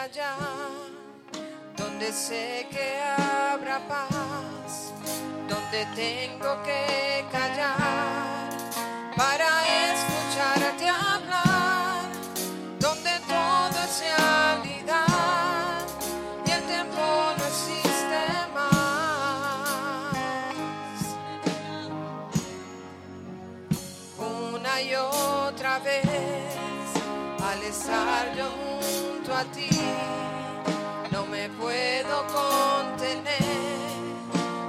allá, donde sé que habrá paz, donde tengo que callar para escucharte hablar, donde todo es realidad y el tiempo no existe más. Una y otra vez, al estar yo no me puedo contener.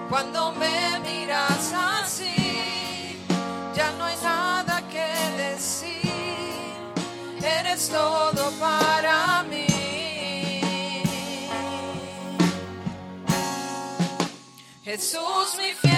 Cuando me miras así, ya no hay nada que decir. Eres todo para mí. Jesús, mi fiel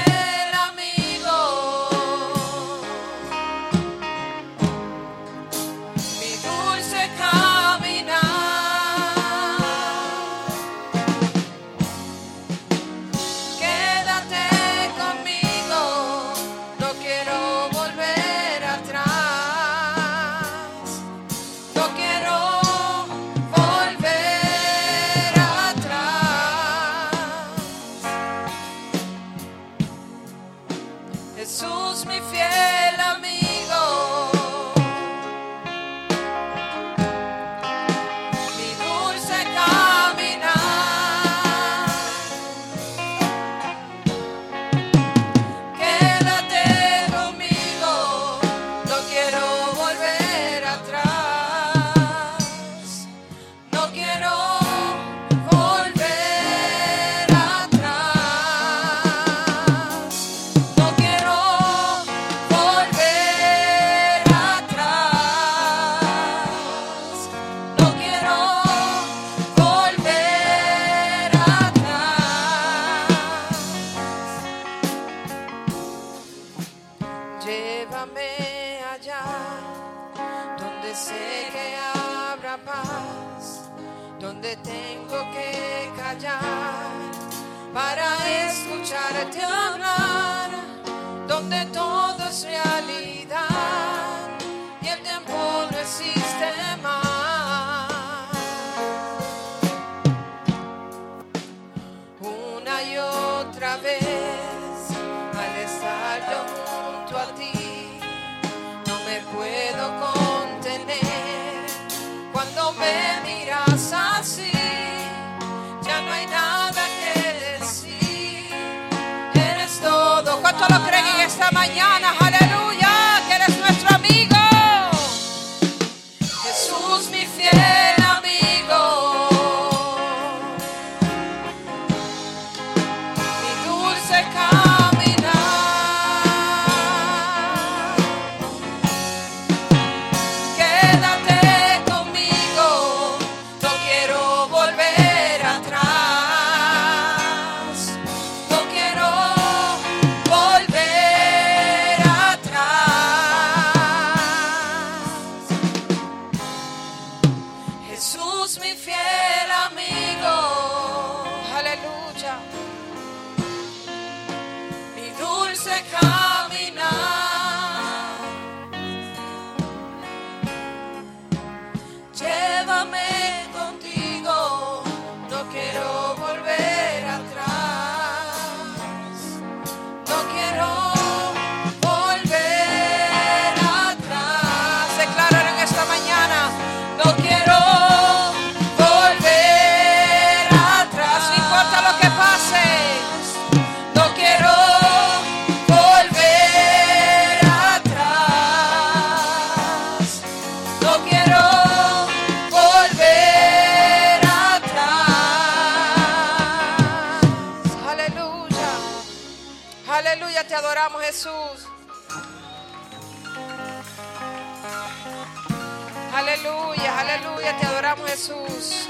Jesús.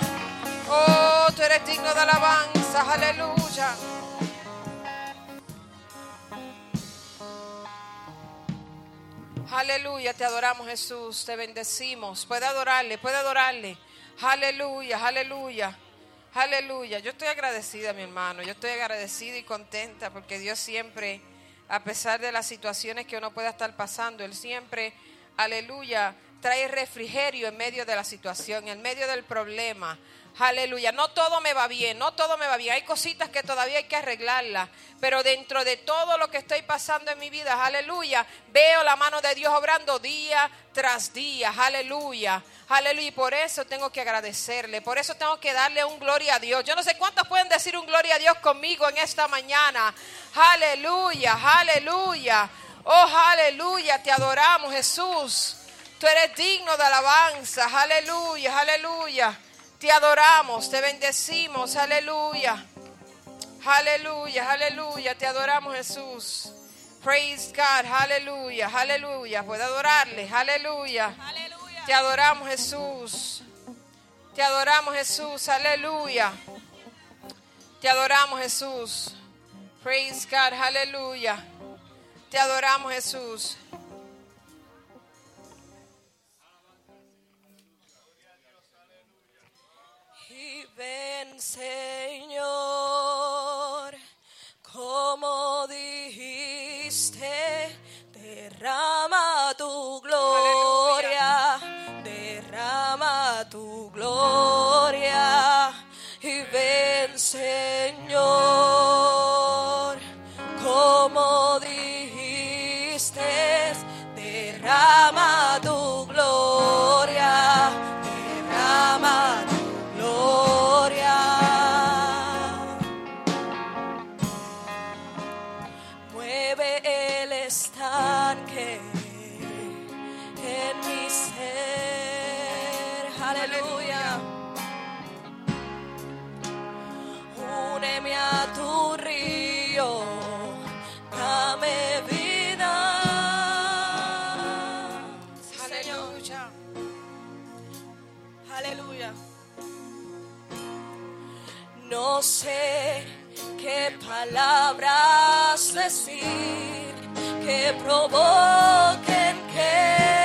Oh, tú eres digno de alabanza. Aleluya. Aleluya, te adoramos Jesús, te bendecimos. Puede adorarle, puede adorarle. Aleluya, aleluya, aleluya. Yo estoy agradecida, mi hermano. Yo estoy agradecida y contenta porque Dios siempre, a pesar de las situaciones que uno pueda estar pasando, Él siempre, aleluya, trae refrigerio en medio de la situación, en medio del problema. Aleluya. No todo me va bien, no todo me va bien. Hay cositas que todavía hay que arreglarlas. Pero dentro de todo lo que estoy pasando en mi vida, aleluya, veo la mano de Dios obrando día tras día. Aleluya. Aleluya. Y por eso tengo que agradecerle. Por eso tengo que darle un gloria a Dios. Yo no sé cuántos pueden decir un gloria a Dios conmigo en esta mañana. Aleluya. Aleluya. Oh, aleluya. Te adoramos, Jesús. Tú eres digno de alabanza. Aleluya. Aleluya. Te adoramos, te bendecimos, aleluya. Aleluya, aleluya, te adoramos Jesús. Praise God, aleluya, aleluya. Puedo adorarle, aleluya. Te adoramos Jesús. Te adoramos Jesús, aleluya. Te adoramos Jesús. Praise God, aleluya. Te adoramos Jesús. Ven, Señor, como dijiste, derrama tu gloria, derrama tu gloria. Y ven, Señor, No sé qué palabras decir que provoquen que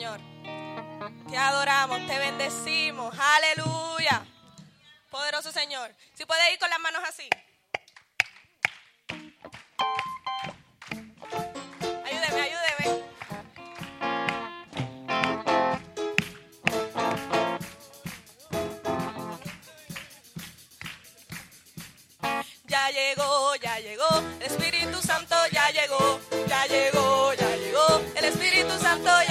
Señor. Te adoramos, te bendecimos. Aleluya. Poderoso Señor. Si puede ir con las manos así. Ayúdeme, ayúdeme. Ya llegó, ya llegó, Espíritu Santo ya llegó, ya llegó, ya llegó, el Espíritu Santo ya llegó.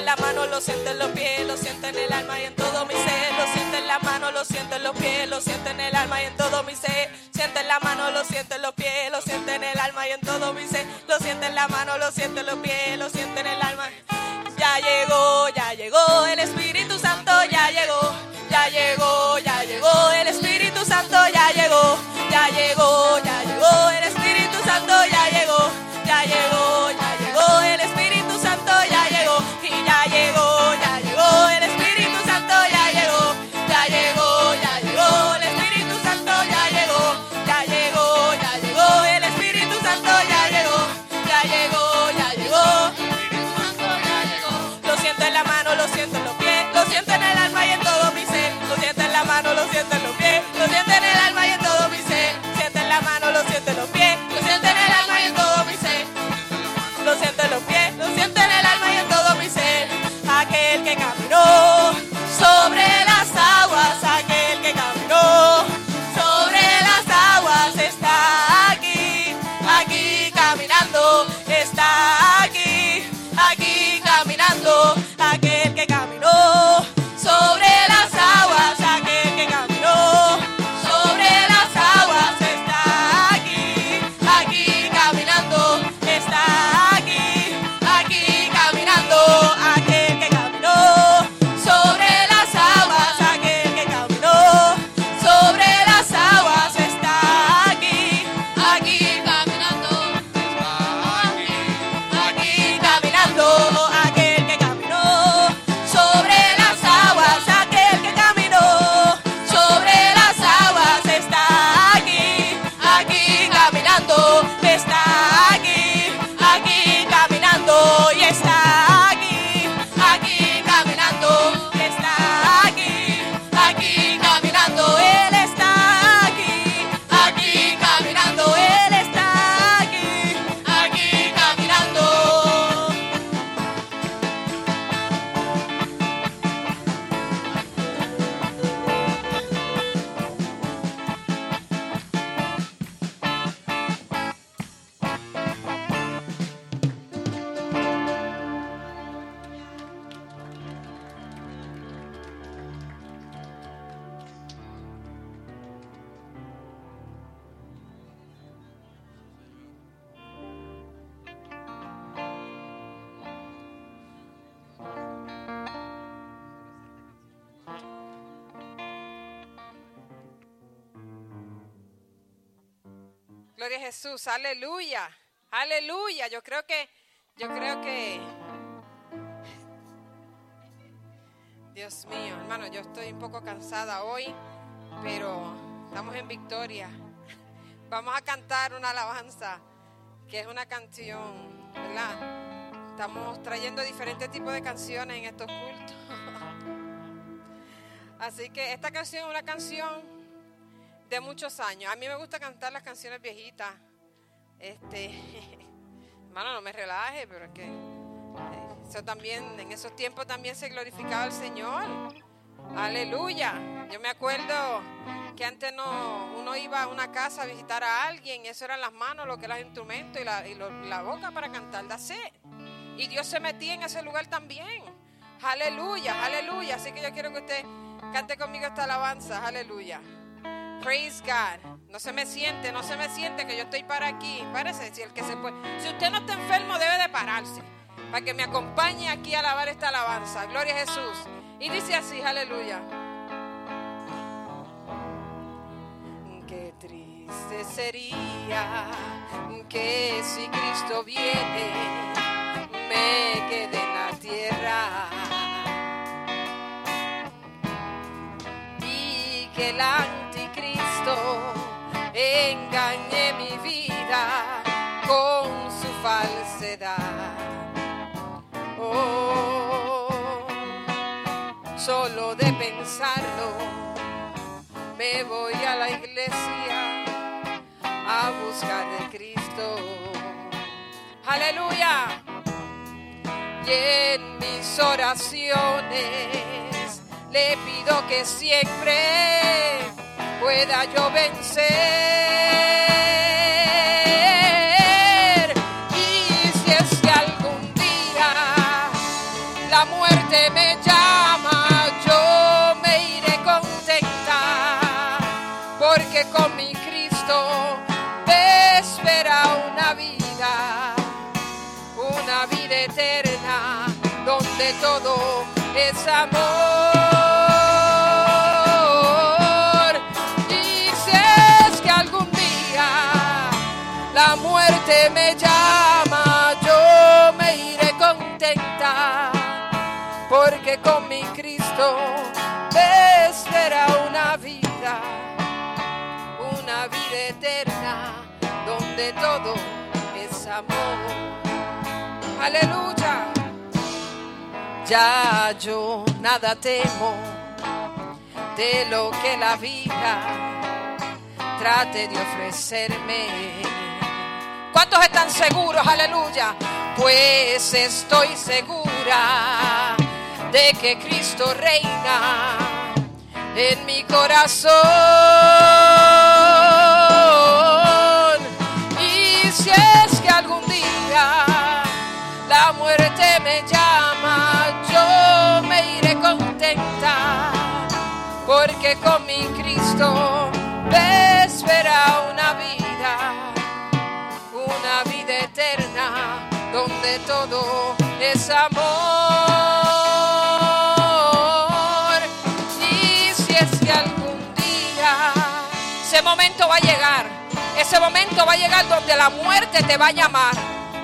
En la mano, lo siento en los pies, lo siento en el alma y en todo mi ser. Lo siento en la mano, lo siento en los pies, lo siento en el alma y en todo mi ser. Siento en la mano, lo siento en los pies, lo siento en el alma y en todo mi ser. Lo siento en la mano, lo siento en los pies, lo siento en el alma. Ya llegó, ya llegó, el Espíritu Santo ya aleluya, aleluya. Yo creo que, yo creo que, Dios mío, hermano, yo estoy un poco cansada hoy, pero estamos en victoria. Vamos a cantar una alabanza, que es una canción, ¿verdad? Estamos trayendo diferentes tipos de canciones en estos cultos. Así que esta canción es una canción de muchos años. A mí me gusta cantar las canciones viejitas. Este, hermano, no me relaje, pero es que eh, eso también, en esos tiempos también se glorificaba el Señor. Aleluya. Yo me acuerdo que antes no, uno iba a una casa a visitar a alguien, y eso eran las manos, lo que era el instrumento y la, y la boca para cantar, it. Y Dios se metía en ese lugar también. Aleluya, aleluya. Así que yo quiero que usted cante conmigo esta alabanza, aleluya. Praise God. No se me siente, no se me siente que yo estoy para aquí. Parece si el que se puede. Si usted no está enfermo, debe de pararse. Para que me acompañe aquí a alabar esta alabanza. Gloria a Jesús. Y dice así, aleluya. Qué triste sería que si Cristo viene, me quede voy a la iglesia a buscar de Cristo. Aleluya. Y en mis oraciones le pido que siempre pueda yo vencer. Todo es amor. Aleluya. Ya yo nada temo de lo que la vida trate de ofrecerme. ¿Cuántos están seguros? Aleluya. Pues estoy segura de que Cristo reina en mi corazón. Porque con mi Cristo espera una vida, una vida eterna, donde todo es amor. Y si es que algún día ese momento va a llegar, ese momento va a llegar donde la muerte te va a llamar.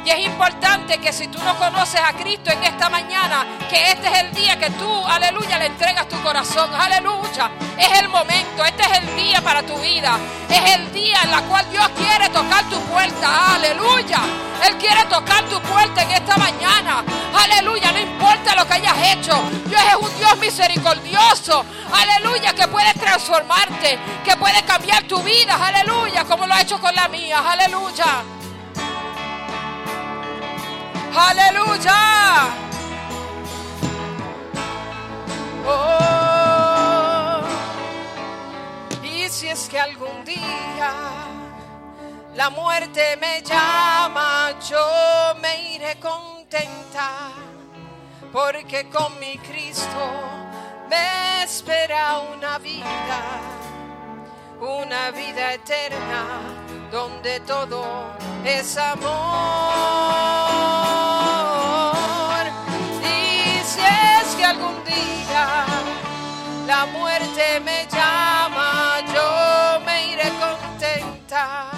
Y es importante que si tú no conoces a Cristo en esta mañana, que este es el día que tú, aleluya, le entregas tu corazón, aleluya. Es el momento, este es el día para tu vida. Es el día en el cual Dios quiere tocar tu puerta, aleluya. Él quiere tocar tu puerta en esta mañana, aleluya. No importa lo que hayas hecho, Dios es un Dios misericordioso, aleluya, que puede transformarte, que puede cambiar tu vida, aleluya, como lo ha hecho con la mía, aleluya. Aleluya. Oh. Y si es que algún día la muerte me llama, yo me iré contenta, porque con mi Cristo me espera una vida, una vida eterna, donde todo es amor. La muerte me llama, yo me iré contenta,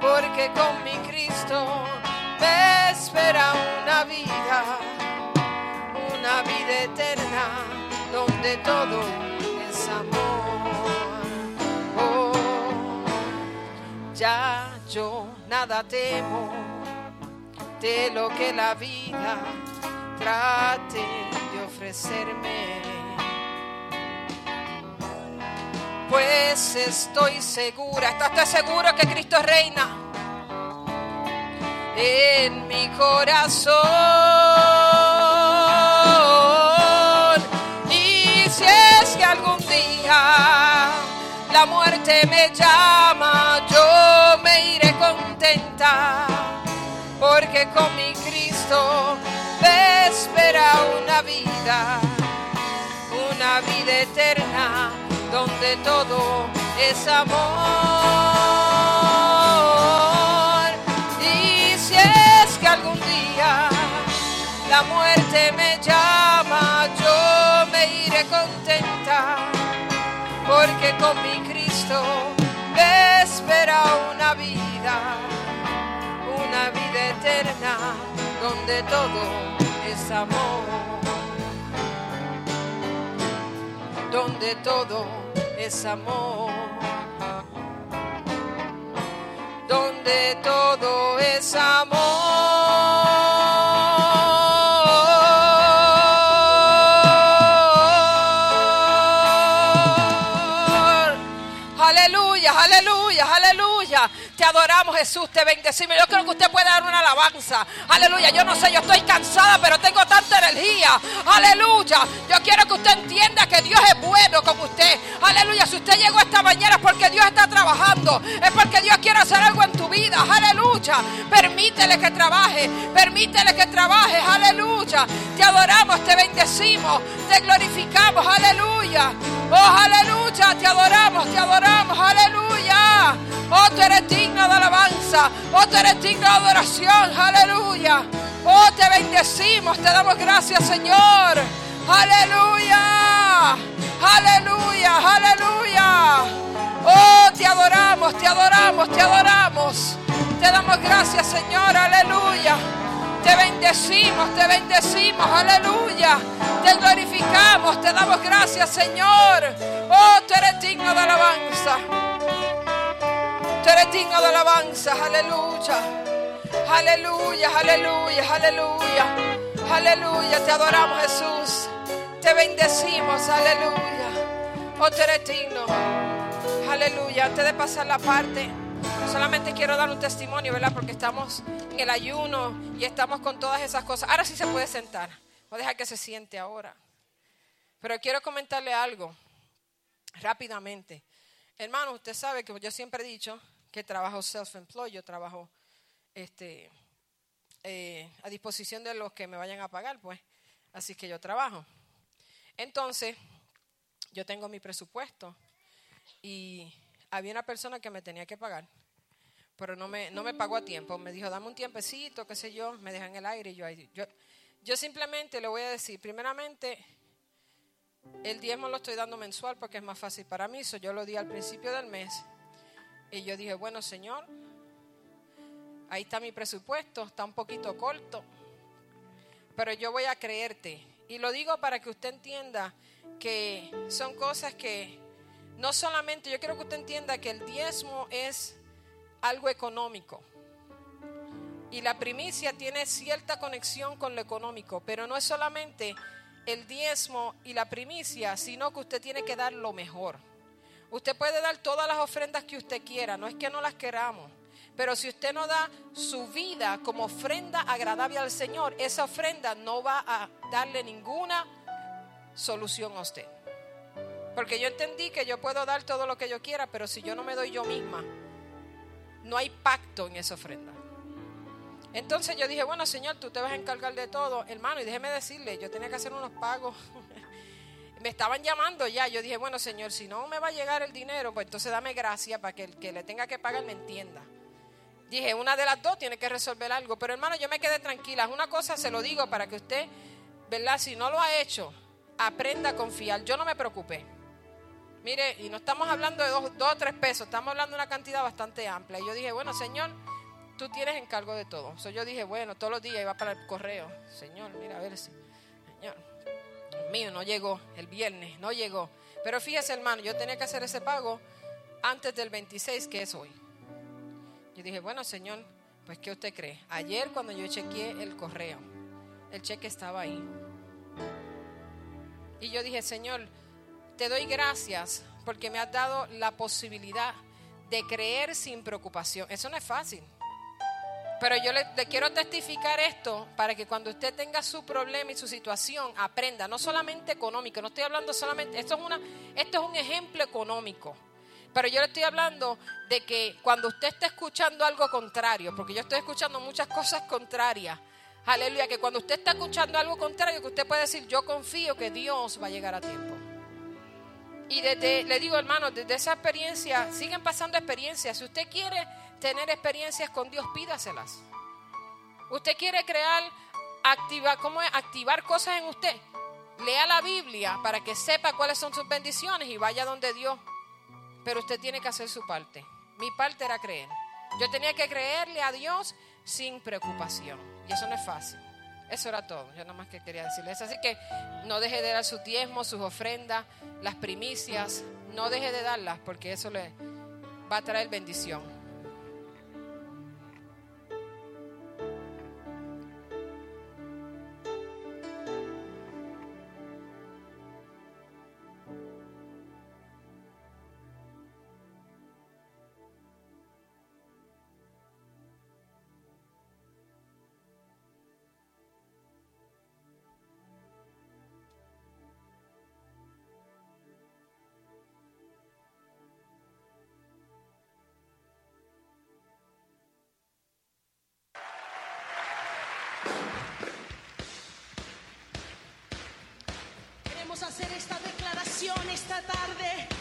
porque con mi Cristo me espera una vida, una vida eterna, donde todo es amor. Oh, ya yo nada temo de lo que la vida trate de ofrecerme. Pues estoy segura, ¿estás seguro que Cristo reina? En mi corazón. Y si es que algún día la muerte me llama, yo me iré contenta, porque con mi Cristo me espera una vida, una vida eterna, donde todo es amor. Y si es que algún día la muerte me llama, yo me iré contenta, porque con mi Cristo me espera una vida, una vida eterna, donde todo es amor. donde todo es amor. Donde todo es amor. Jesús, te bendecimos. Yo creo que usted puede dar una alabanza. Aleluya, yo no sé, yo estoy cansada, pero tengo tanta energía. Aleluya. Yo quiero que usted entienda que Dios es bueno con usted. Aleluya, si usted llegó esta mañana es porque Dios está trabajando. Es porque Dios quiere hacer algo en tu vida. Aleluya. Permítele que trabaje. Permítele que trabaje. Aleluya. Te adoramos, te bendecimos, te glorificamos. Aleluya. Oh, aleluya. Te adoramos, te adoramos. Aleluya. Oh, tú eres digno de alabanza. Oh, tú eres digno de adoración. Aleluya. Oh, te bendecimos. Te damos gracias, Señor. Aleluya. Aleluya. Aleluya. Oh, te adoramos, te adoramos, te adoramos. Te damos gracias, Señor. Aleluya. Te bendecimos, te bendecimos, aleluya. Te glorificamos, te damos gracias, Señor. Oh, tú eres digno de alabanza. Tú eres digno de alabanza, aleluya. Aleluya, aleluya, aleluya. Aleluya, te adoramos Jesús. Te bendecimos, aleluya. Oh, tú eres digno. Aleluya. Antes de pasar la parte, solamente quiero dar un testimonio, ¿verdad? Porque estamos en el ayuno y estamos con todas esas cosas. Ahora sí se puede sentar. Voy a dejar que se siente ahora. Pero quiero comentarle algo rápidamente. Hermano, usted sabe que yo siempre he dicho que trabajo self-employed, yo trabajo este, eh, a disposición de los que me vayan a pagar, pues. Así que yo trabajo. Entonces, yo tengo mi presupuesto y había una persona que me tenía que pagar, pero no me, no me pagó a tiempo. Me dijo, dame un tiempecito, qué sé yo, me deja en el aire y yo ahí. Yo, yo simplemente le voy a decir, primeramente, el diezmo lo estoy dando mensual porque es más fácil para mí. So yo lo di al principio del mes. Y yo dije, bueno, Señor, ahí está mi presupuesto, está un poquito corto, pero yo voy a creerte. Y lo digo para que usted entienda que son cosas que no solamente, yo quiero que usted entienda que el diezmo es algo económico. Y la primicia tiene cierta conexión con lo económico, pero no es solamente el diezmo y la primicia, sino que usted tiene que dar lo mejor. Usted puede dar todas las ofrendas que usted quiera, no es que no las queramos, pero si usted no da su vida como ofrenda agradable al Señor, esa ofrenda no va a darle ninguna solución a usted. Porque yo entendí que yo puedo dar todo lo que yo quiera, pero si yo no me doy yo misma, no hay pacto en esa ofrenda. Entonces yo dije, bueno, Señor, tú te vas a encargar de todo, hermano, y déjeme decirle, yo tenía que hacer unos pagos. Me estaban llamando ya. Yo dije, bueno, Señor, si no me va a llegar el dinero, pues entonces dame gracia para que el que le tenga que pagar me entienda. Dije, una de las dos tiene que resolver algo. Pero hermano, yo me quedé tranquila. Una cosa se lo digo para que usted, ¿verdad? Si no lo ha hecho, aprenda a confiar. Yo no me preocupé. Mire, y no estamos hablando de dos, dos o tres pesos, estamos hablando de una cantidad bastante amplia. Y yo dije, bueno, Señor, tú tienes encargo de todo. So, yo dije, bueno, todos los días iba para el correo. Señor, mira, a ver si. Señor, mío, no llegó el viernes, no llegó. Pero fíjese, hermano, yo tenía que hacer ese pago antes del 26, que es hoy. Yo dije, bueno, Señor, pues ¿qué usted cree? Ayer cuando yo chequeé el correo, el cheque estaba ahí. Y yo dije, Señor, te doy gracias porque me has dado la posibilidad de creer sin preocupación. Eso no es fácil. Pero yo le, quiero testificar esto para que cuando usted tenga su problema y su situación, aprenda, no solamente económico, no estoy hablando solamente, esto es, una, esto es un ejemplo económico. Pero yo le estoy hablando de que cuando usted está escuchando algo contrario, porque yo estoy escuchando muchas cosas contrarias, aleluya, que cuando usted está escuchando algo contrario, que usted puede decir, yo confío que Dios va a llegar a tiempo. Y desde, le digo hermano, desde esa experiencia, siguen pasando experiencias. Si usted quiere tener experiencias con Dios, pídaselas. Usted quiere crear, activar, ¿cómo es? Activar cosas en usted. Lea la Biblia para que sepa cuáles son sus bendiciones y vaya donde Dios. Pero usted tiene que hacer su parte. Mi parte era creer. Yo tenía que creerle a Dios sin preocupación. Y eso no es fácil. Eso era todo. Yo nada más que quería decirles. Así que no deje de dar sus diezmos, sus ofrendas, las primicias. No deje de darlas porque eso le va a traer bendición. Hacer esta declaración esta tarde.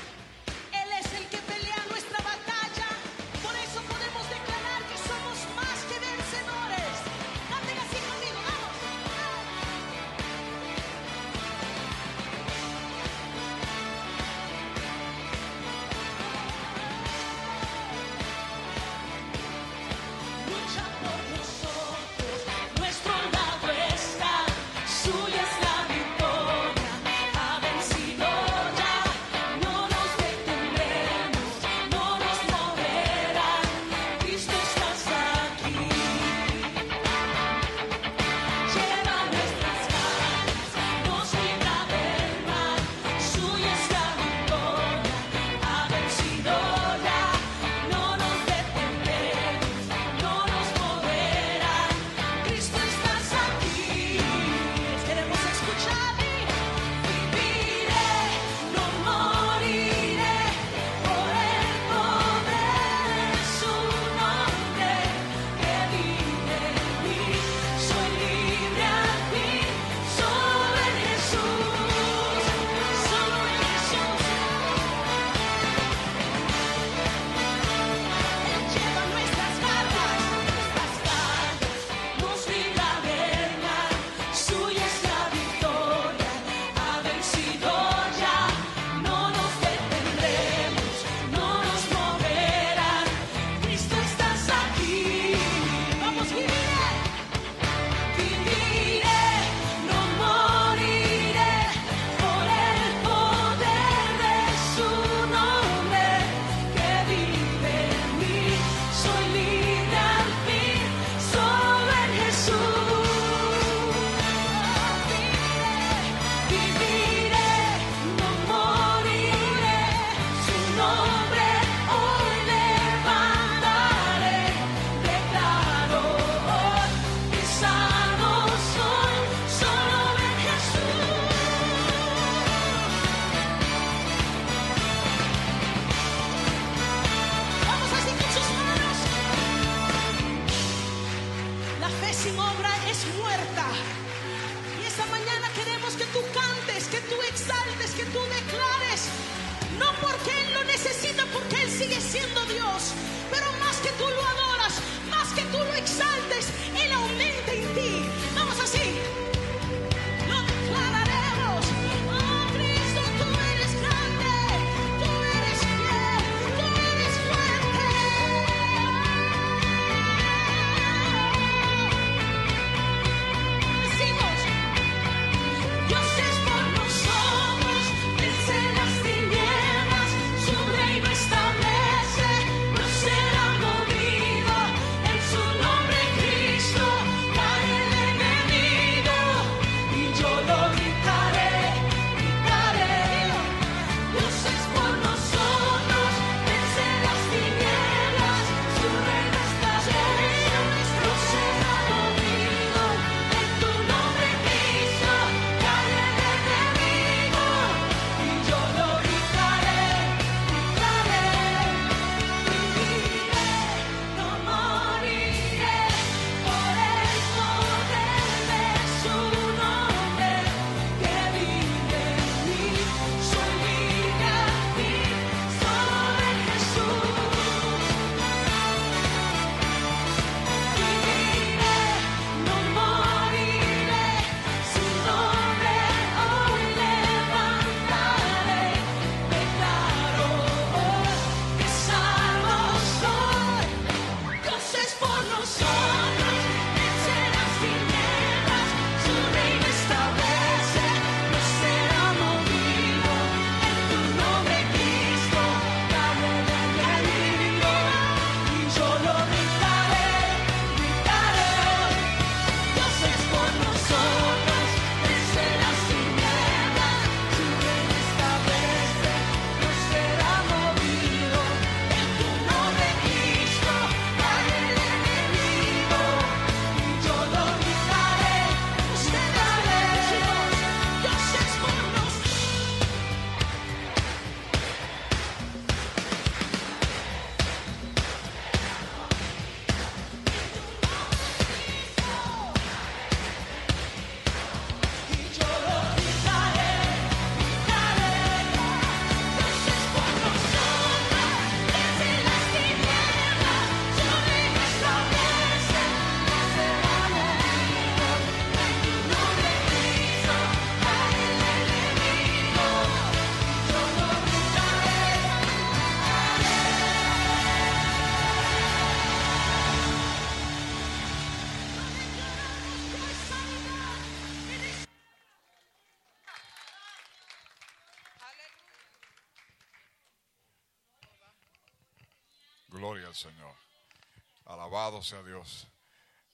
Alabado sea Dios.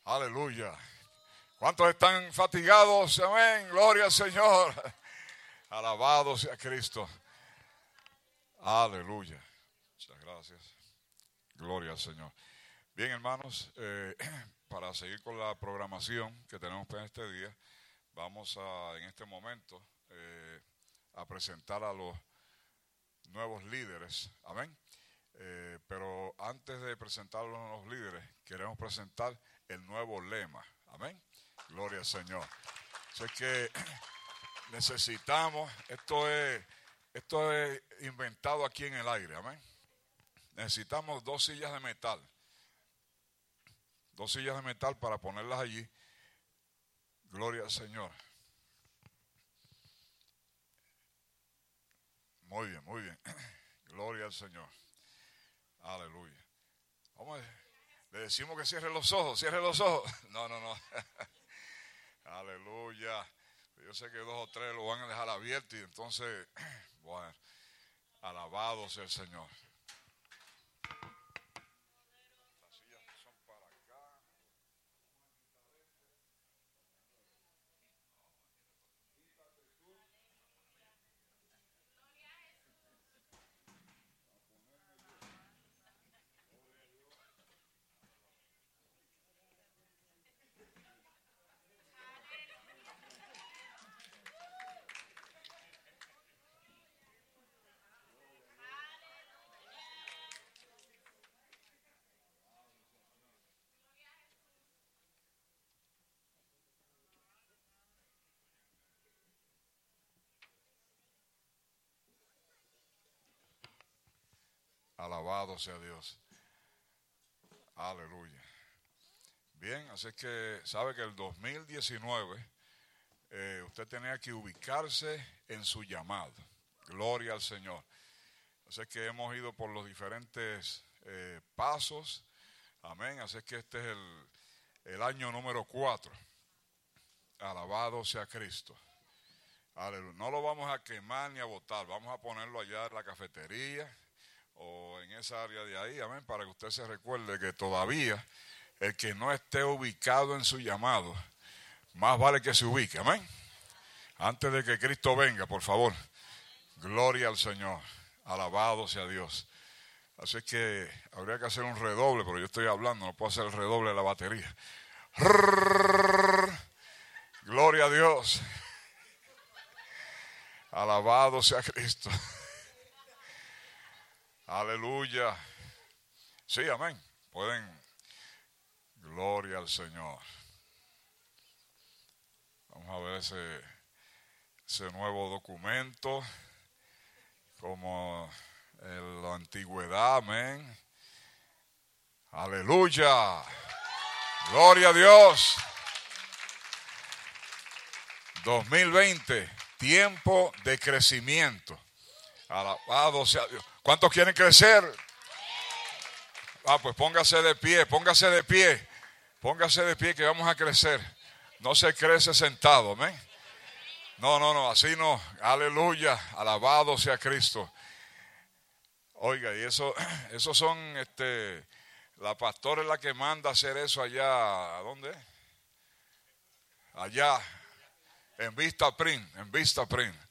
Aleluya. ¿Cuántos están fatigados? Amén. Gloria al Señor. Alabado sea Cristo. Aleluya. Muchas gracias. Gloria al Señor. Bien, hermanos, eh, para seguir con la programación que tenemos para este día, vamos a, en este momento, eh, a presentar a los nuevos líderes. Amén. Eh, pero antes de presentar a los líderes, queremos presentar el nuevo lema. Amén. Gloria al Señor. Así que necesitamos, esto es, esto es inventado aquí en el aire. Amén. Necesitamos dos sillas de metal. Dos sillas de metal para ponerlas allí. Gloria al Señor. Muy bien, muy bien. Gloria al Señor. Aleluya. Vamos le decimos que cierre los ojos, cierre los ojos. No, no, no. Aleluya. Yo sé que dos o tres lo van a dejar abierto y entonces, bueno, alabado sea el Señor. Alabado sea Dios. Aleluya. Bien, así que sabe que el 2019 eh, usted tenía que ubicarse en su llamado. Gloria al Señor. Así que hemos ido por los diferentes eh, pasos. Amén. Así que este es el, el año número cuatro. Alabado sea Cristo. Aleluya. No lo vamos a quemar ni a botar. Vamos a ponerlo allá en la cafetería o en esa área de ahí, amén, para que usted se recuerde que todavía el que no esté ubicado en su llamado, más vale que se ubique, amén. Antes de que Cristo venga, por favor, gloria al Señor, alabado sea Dios. Así que habría que hacer un redoble, pero yo estoy hablando, no puedo hacer el redoble de la batería. Gloria a Dios. Alabado sea Cristo. Aleluya. Sí, amén. Pueden. Gloria al Señor. Vamos a ver ese, nuevo documento como en la antigüedad, amén. Aleluya. Gloria a Dios. 2020, tiempo de crecimiento. Alabado sea Dios. ¿Cuántos quieren crecer? Ah, pues póngase de pie, póngase de pie, póngase de pie que vamos a crecer. No se crece sentado, amén. No, no, no, así no. Aleluya, alabado sea Cristo. Oiga, y eso, esos son, este, la pastora es la que manda hacer eso allá, ¿a dónde? Allá, en Vista Print, en Vista Print.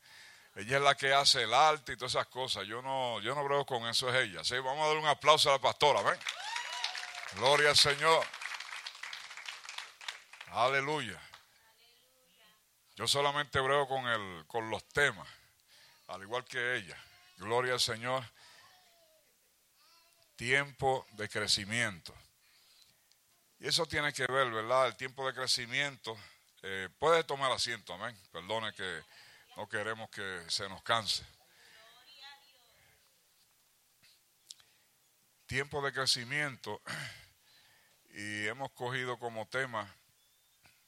Ella es la que hace el arte y todas esas cosas. Yo no, yo no con eso, es ella. Vamos a dar un aplauso a la pastora, ¿ven? Gloria al Señor. Aleluya. Yo solamente brego con, el, con los temas, al igual que ella. Gloria al Señor. Tiempo de crecimiento. Y eso tiene que ver, ¿verdad? El tiempo de crecimiento. Eh, puede tomar asiento, amén. Perdone que no queremos que se nos canse. Tiempo de crecimiento y hemos cogido como tema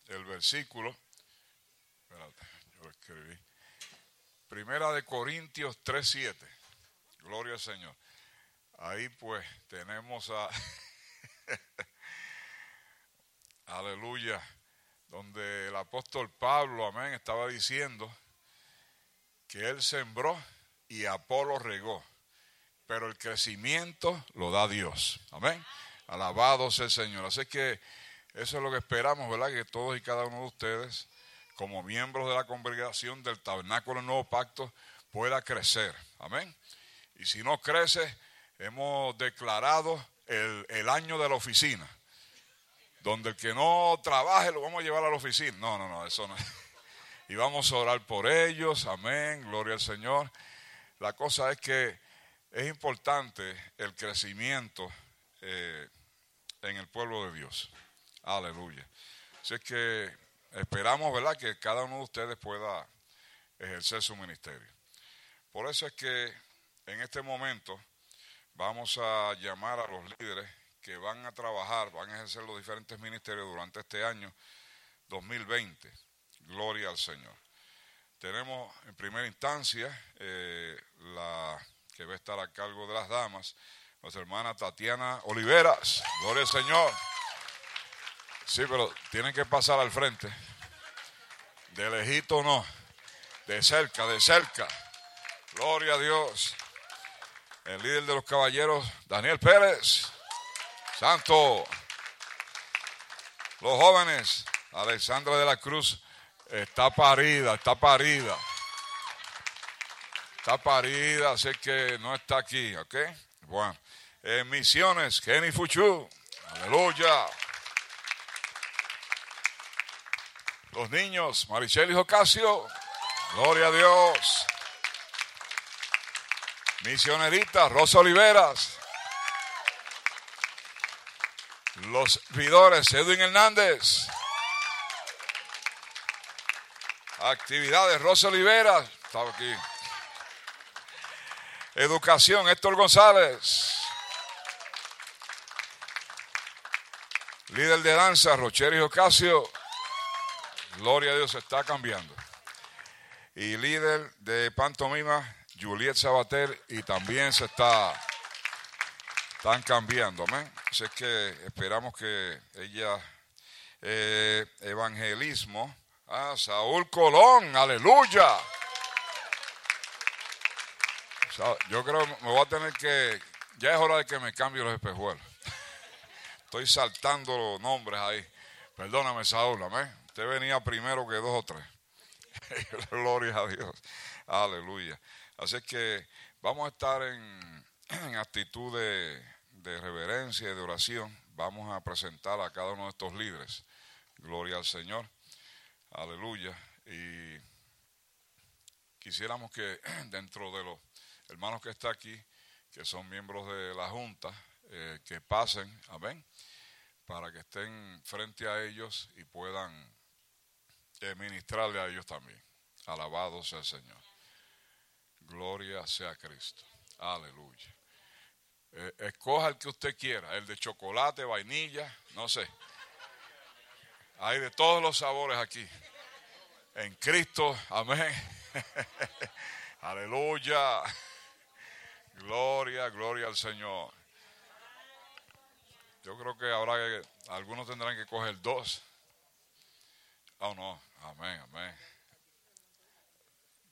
el versículo. Espérate, yo lo escribí. Primera de Corintios 3:7. Gloria al Señor. Ahí pues tenemos a Aleluya, donde el apóstol Pablo, amén, estaba diciendo que él sembró y Apolo regó, pero el crecimiento lo da Dios. Amén. Alabado sea el Señor. Así que eso es lo que esperamos, ¿verdad? Que todos y cada uno de ustedes, como miembros de la congregación del Tabernáculo del Nuevo Pacto, pueda crecer. Amén. Y si no crece, hemos declarado el, el año de la oficina donde el que no trabaje lo vamos a llevar a la oficina. No, no, no, eso no. Y vamos a orar por ellos, amén, gloria al Señor. La cosa es que es importante el crecimiento eh, en el pueblo de Dios. Aleluya. Así es que esperamos, ¿verdad?, que cada uno de ustedes pueda ejercer su ministerio. Por eso es que en este momento vamos a llamar a los líderes que van a trabajar, van a ejercer los diferentes ministerios durante este año 2020. Gloria al Señor. Tenemos en primera instancia eh, la que va a estar a cargo de las damas, nuestra hermana Tatiana Oliveras. Gloria al Señor. Sí, pero tienen que pasar al frente. De lejito no, de cerca, de cerca. Gloria a Dios. El líder de los caballeros, Daniel Pérez. Santo. Los jóvenes, Alexandra de la Cruz está parida, está parida. Está parida, así que no está aquí, ¿ok? Bueno, en misiones, Kenny Fuchu. Aleluya. Los niños, Marichel y Ocasio. Gloria a Dios. Misionerita, Rosa Oliveras. Los vidores, Edwin Hernández. Actividades, Rosa Olivera. Estaba aquí. Educación, Héctor González. Líder de danza, Rocheri Ocasio. Gloria a Dios, está cambiando. Y líder de pantomima, Juliet Sabater. Y también se está están cambiando. Así que esperamos que ella, eh, evangelismo, ah, Saúl Colón, aleluya. Yo creo que me voy a tener que, ya es hora de que me cambie los espejuelos. Estoy saltando los nombres ahí. Perdóname, Saúl, amén. Usted venía primero que dos o tres. Gloria a Dios. Aleluya. Así que vamos a estar en, en actitud de de reverencia y de oración, vamos a presentar a cada uno de estos líderes. Gloria al Señor. Aleluya. Y quisiéramos que dentro de los hermanos que están aquí, que son miembros de la Junta, eh, que pasen, amén, para que estén frente a ellos y puedan eh, ministrarle a ellos también. Alabado sea el Señor. Gloria sea Cristo. Aleluya. Eh, escoja el que usted quiera, el de chocolate, vainilla, no sé. Hay de todos los sabores aquí. En Cristo, amén. Aleluya. Gloria, gloria al Señor. Yo creo que ahora algunos tendrán que coger dos. Oh no, amén, amén.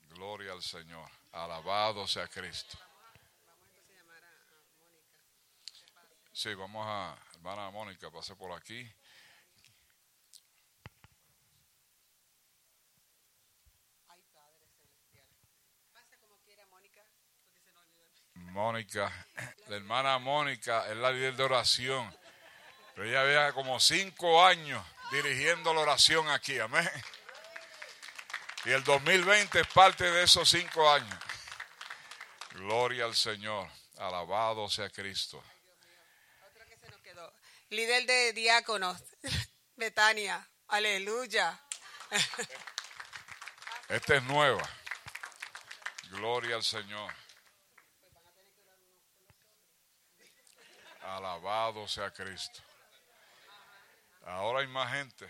Gloria al Señor. Alabado sea Cristo. Sí, vamos a, hermana Mónica, pase por aquí. Mónica, la hermana Mónica es la líder de oración. Pero ella había como cinco años dirigiendo la oración aquí, amén. Y el 2020 es parte de esos cinco años. Gloria al Señor, alabado sea Cristo líder de diáconos, Betania. Aleluya. Esta es nueva. Gloria al Señor. Alabado sea Cristo. Ahora hay más gente.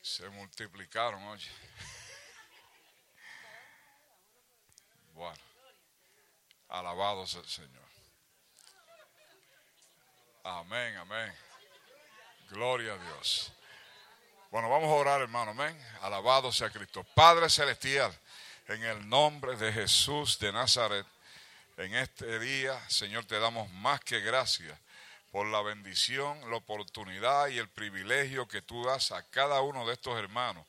Se multiplicaron, oye. Bueno, alabado sea el Señor. Amén, amén. Gloria a Dios. Bueno, vamos a orar, hermano. Amén. Alabado sea Cristo. Padre Celestial, en el nombre de Jesús de Nazaret, En este día, Señor, te damos más que gracias por la bendición, la oportunidad y el privilegio que tú das a cada uno de estos hermanos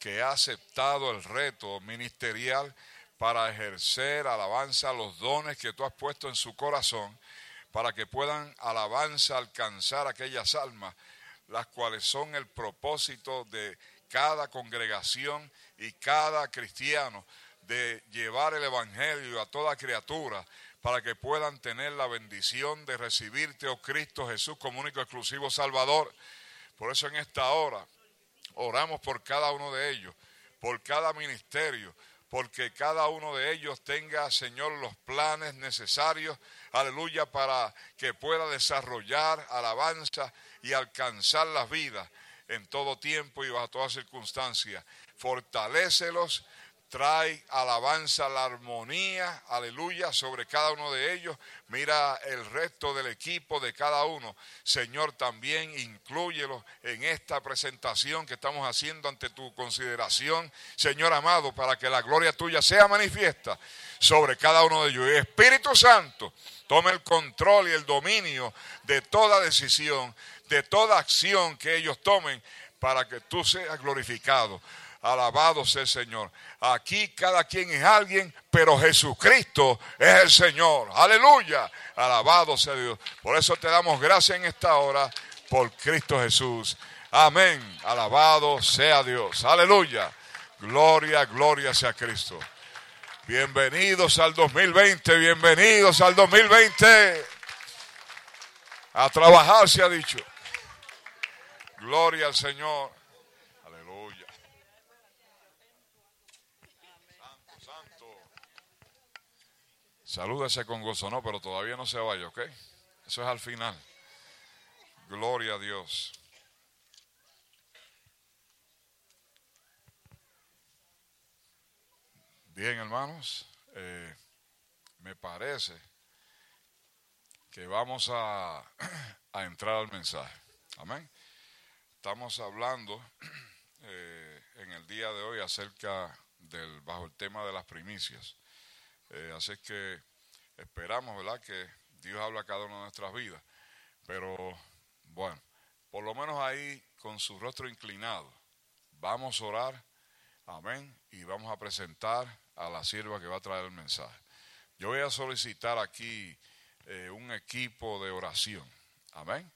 que ha aceptado el reto ministerial para ejercer alabanza a los dones que tú has puesto en su corazón, para que puedan alabanza alcanzar aquellas almas, las cuales son el propósito de cada congregación y cada cristiano, de llevar el Evangelio a toda criatura, para que puedan tener la bendición de recibirte, oh Cristo Jesús, como único exclusivo Salvador. Por eso en esta hora oramos por cada uno de ellos, por cada ministerio, porque cada uno de ellos tenga, Señor, los planes necesarios, aleluya, para que pueda desarrollar alabanza y alcanzar las vidas en todo tiempo y bajo todas circunstancias. Fortalécelos trae alabanza, la armonía, aleluya, sobre cada uno de ellos. Mira el resto del equipo de cada uno. Señor, también inclúyelo en esta presentación que estamos haciendo ante tu consideración, Señor amado, para que la gloria tuya sea manifiesta sobre cada uno de ellos. Espíritu Santo, tome el control y el dominio de toda decisión, de toda acción que ellos tomen para que tú seas glorificado. Alabado sea el Señor. Aquí cada quien es alguien, pero Jesucristo es el Señor. Aleluya. Alabado sea Dios. Por eso te damos gracias en esta hora por Cristo Jesús. Amén. Alabado sea Dios. Aleluya. Gloria, gloria sea Cristo. Bienvenidos al 2020, bienvenidos al 2020. A trabajar se ha dicho. Gloria al Señor. Salúdese con gozo, no, pero todavía no se vaya, ¿ok? Eso es al final. Gloria a Dios. Bien, hermanos, eh, me parece que vamos a, a, entrar al mensaje. Amén. Estamos hablando eh, en el día de hoy acerca del, bajo el tema de las primicias. Eh, así que esperamos, ¿verdad?, que Dios habla cada una de nuestras vidas. Pero bueno, por lo menos ahí con su rostro inclinado, vamos a orar, amén, y vamos a presentar a la sierva que va a traer el mensaje. Yo voy a solicitar aquí eh, un equipo de oración, amén.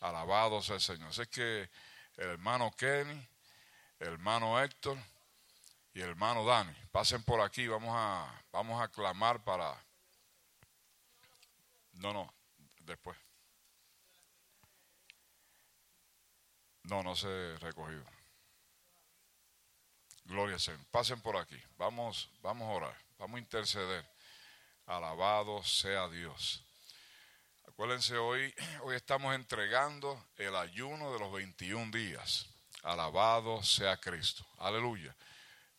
Alabado sea el Señor. Así que el hermano Kenny, el hermano Héctor, y hermano Dani. Pasen por aquí, vamos a, vamos a clamar para... No, no, después. No, no se recogido. Gloria al. Pasen por aquí. Vamos, vamos a orar. Vamos a interceder. Alabado sea Dios. Acuérdense, hoy, hoy estamos entregando el ayuno de los 21 días. Alabado sea Cristo. Aleluya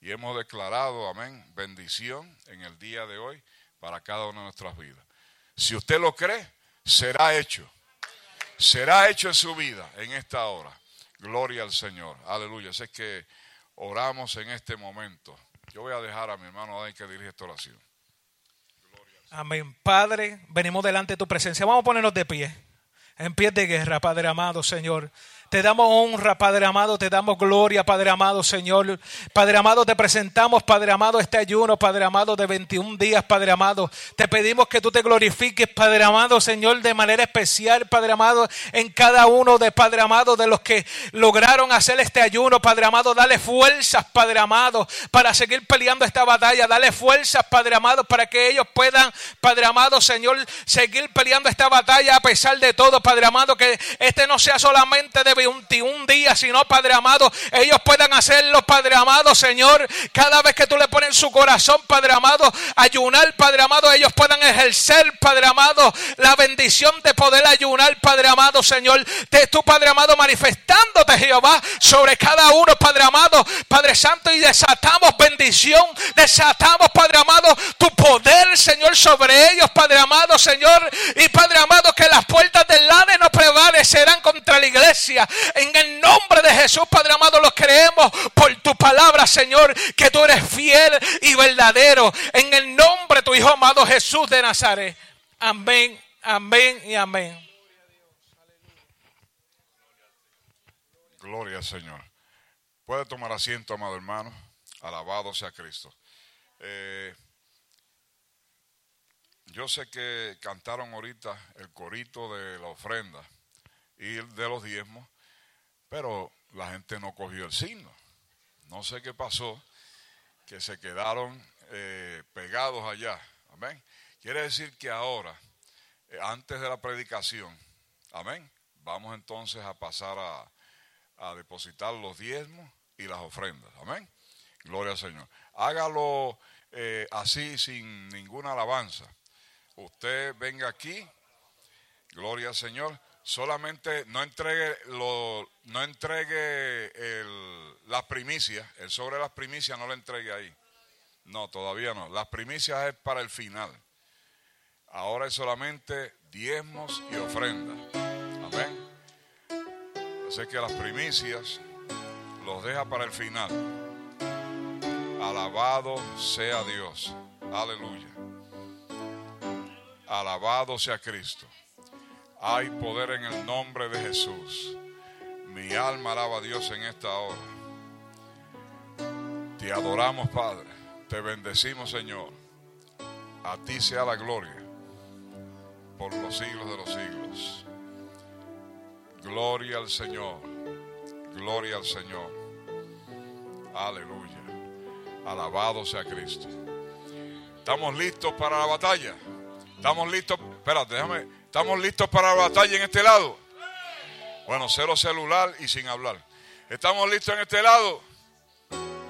y hemos declarado, amén, bendición en el día de hoy para cada una de nuestras vidas. Si usted lo cree, será hecho. Será hecho en su vida en esta hora. Gloria al Señor. Aleluya. Sé que oramos en este momento. Yo voy a dejar a mi hermano Adán que dirige esta oración. Amén. Padre, venimos delante de tu presencia. Vamos a ponernos de pie. En pie de guerra, Padre amado, Señor. Te damos honra, Padre amado, te damos gloria, Padre amado, Señor. Padre amado, te presentamos, Padre amado, este ayuno, Padre amado, de 21 días, Padre amado. Te pedimos que tú te glorifiques, Padre amado, Señor, de manera especial, Padre amado, en cada uno de Padre amado, de los que lograron hacer este ayuno, Padre amado. Dale fuerzas, Padre amado, para seguir peleando esta batalla. Dale fuerzas, Padre amado, para que ellos puedan, Padre amado, Señor, seguir peleando esta batalla a pesar de todo, Padre amado, que este no sea solamente de 21 días, sino, Padre amado, ellos puedan hacerlo, Padre amado, Señor, cada vez que tú le pones su corazón, Padre amado, ayunar, Padre amado, ellos puedan ejercer, Padre amado, la bendición de poder ayunar, Padre amado, Señor, de tu Padre amado manifestándote, Jehová, sobre cada uno, Padre amado, Padre Santo, y desatamos bendición, desatamos, Padre amado, tu poder, Señor, sobre ellos, Padre amado, Señor, y Padre amado, que las puertas del lado no prevalecerán contra la iglesia, en el nombre de Jesús, Padre amado, lo creemos por tu palabra, Señor, que tú eres fiel y verdadero. En el nombre tu Hijo amado Jesús de Nazaret. Amén, amén y amén. Gloria al Señor. Puede tomar asiento, amado hermano. Alabado sea Cristo. Eh, yo sé que cantaron ahorita el corito de la ofrenda y de los diezmos, pero la gente no cogió el signo. No sé qué pasó, que se quedaron eh, pegados allá. Amén. Quiere decir que ahora, eh, antes de la predicación, amén, vamos entonces a pasar a, depositar los diezmos y las ofrendas. Amén. Gloria al Señor. Hágalo eh, así sin ninguna alabanza. Usted venga aquí, gloria al Señor, solamente no entregue lo, no entregue el, las primicias, el sobre las primicias no lo entregue ahí. No, todavía no. Las primicias es para el final. Ahora es solamente diezmos y ofrendas. Amén. Así que las primicias los deja para el final. Alabado sea Dios. Aleluya. Alabado sea Cristo. Hay poder en el nombre de Jesús. Mi alma alaba a Dios en esta hora. Te adoramos, Padre. Te bendecimos, Señor. A ti sea la gloria por los siglos de los siglos. Gloria al Señor. Gloria al Señor. Aleluya. Alabado sea Cristo. ¿Estamos listos para la batalla? ¿Estamos listos? Espérate, déjame. ¿Estamos listos para la batalla en este lado? Bueno, cero celular y sin hablar. ¿Estamos listos en este lado?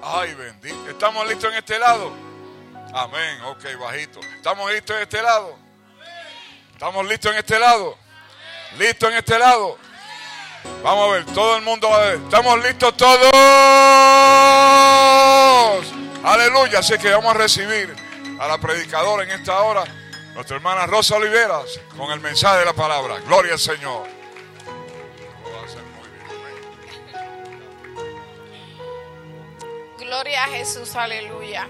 Ay, bendito. ¿Estamos listos en este lado? Amén. Ok, bajito. ¿Estamos listos en este lado? ¿Estamos listos en este lado? ¿Listos en este lado? Vamos a ver, todo el mundo a ver. ¿Estamos listos todos? Aleluya. Así que vamos a recibir a la predicadora en esta hora nuestra hermana Rosa Oliveras con el mensaje de la palabra. Gloria al Señor. Gloria a Jesús, aleluya.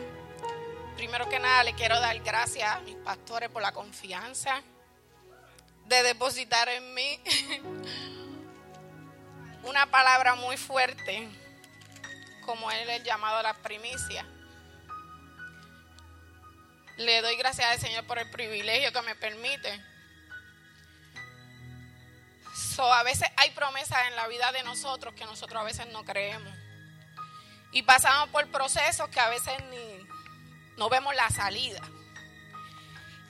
Primero que nada le quiero dar gracias a mis pastores por la confianza de depositar en mí una palabra muy fuerte, como él es llamado a la primicia. Le doy gracias al Señor por el privilegio que me permite. A veces hay promesas en la vida de nosotros que nosotros a veces no creemos. Y pasamos por procesos que a veces ni no vemos la salida.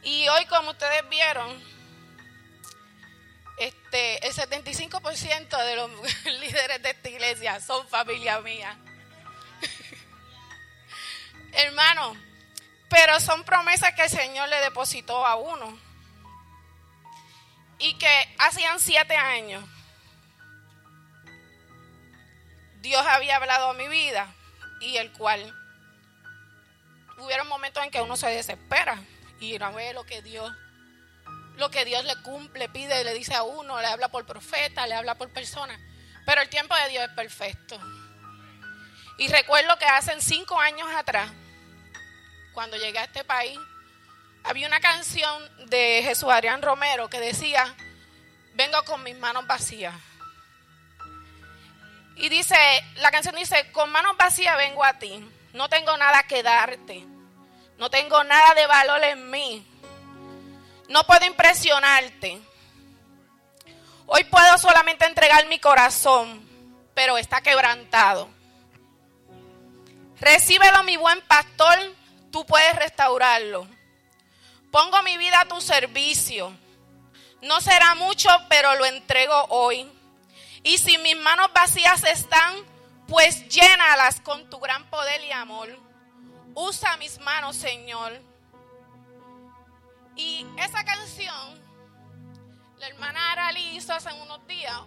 Y hoy, como ustedes vieron, este, el 75% de los líderes de esta iglesia son familia mía. Hermano, pero son promesas que el Señor le depositó a uno. Y que hacían siete años Dios había hablado a mi vida y el cual hubieron momentos en que uno se desespera y no ve lo que Dios lo que Dios le cumple, pide, le dice a uno, le habla por profeta, le habla por persona. Pero el tiempo de Dios es perfecto. Y recuerdo que hace cinco años atrás, cuando llegué a este país, había una canción de Jesús Adrián Romero que decía, vengo con mis manos vacías. Y dice, la canción dice, con manos vacías vengo a ti, no tengo nada que darte, no tengo nada de valor en mí, no puedo impresionarte. Hoy puedo solamente entregar mi corazón, pero está quebrantado. Recíbelo, mi buen pastor, tú puedes restaurarlo. Pongo mi vida a tu servicio. No será mucho, pero lo entrego hoy. Y si mis manos vacías están, pues llénalas con tu gran poder y amor. Usa mis manos, Señor. Y esa canción, la hermana Arali hizo hace unos días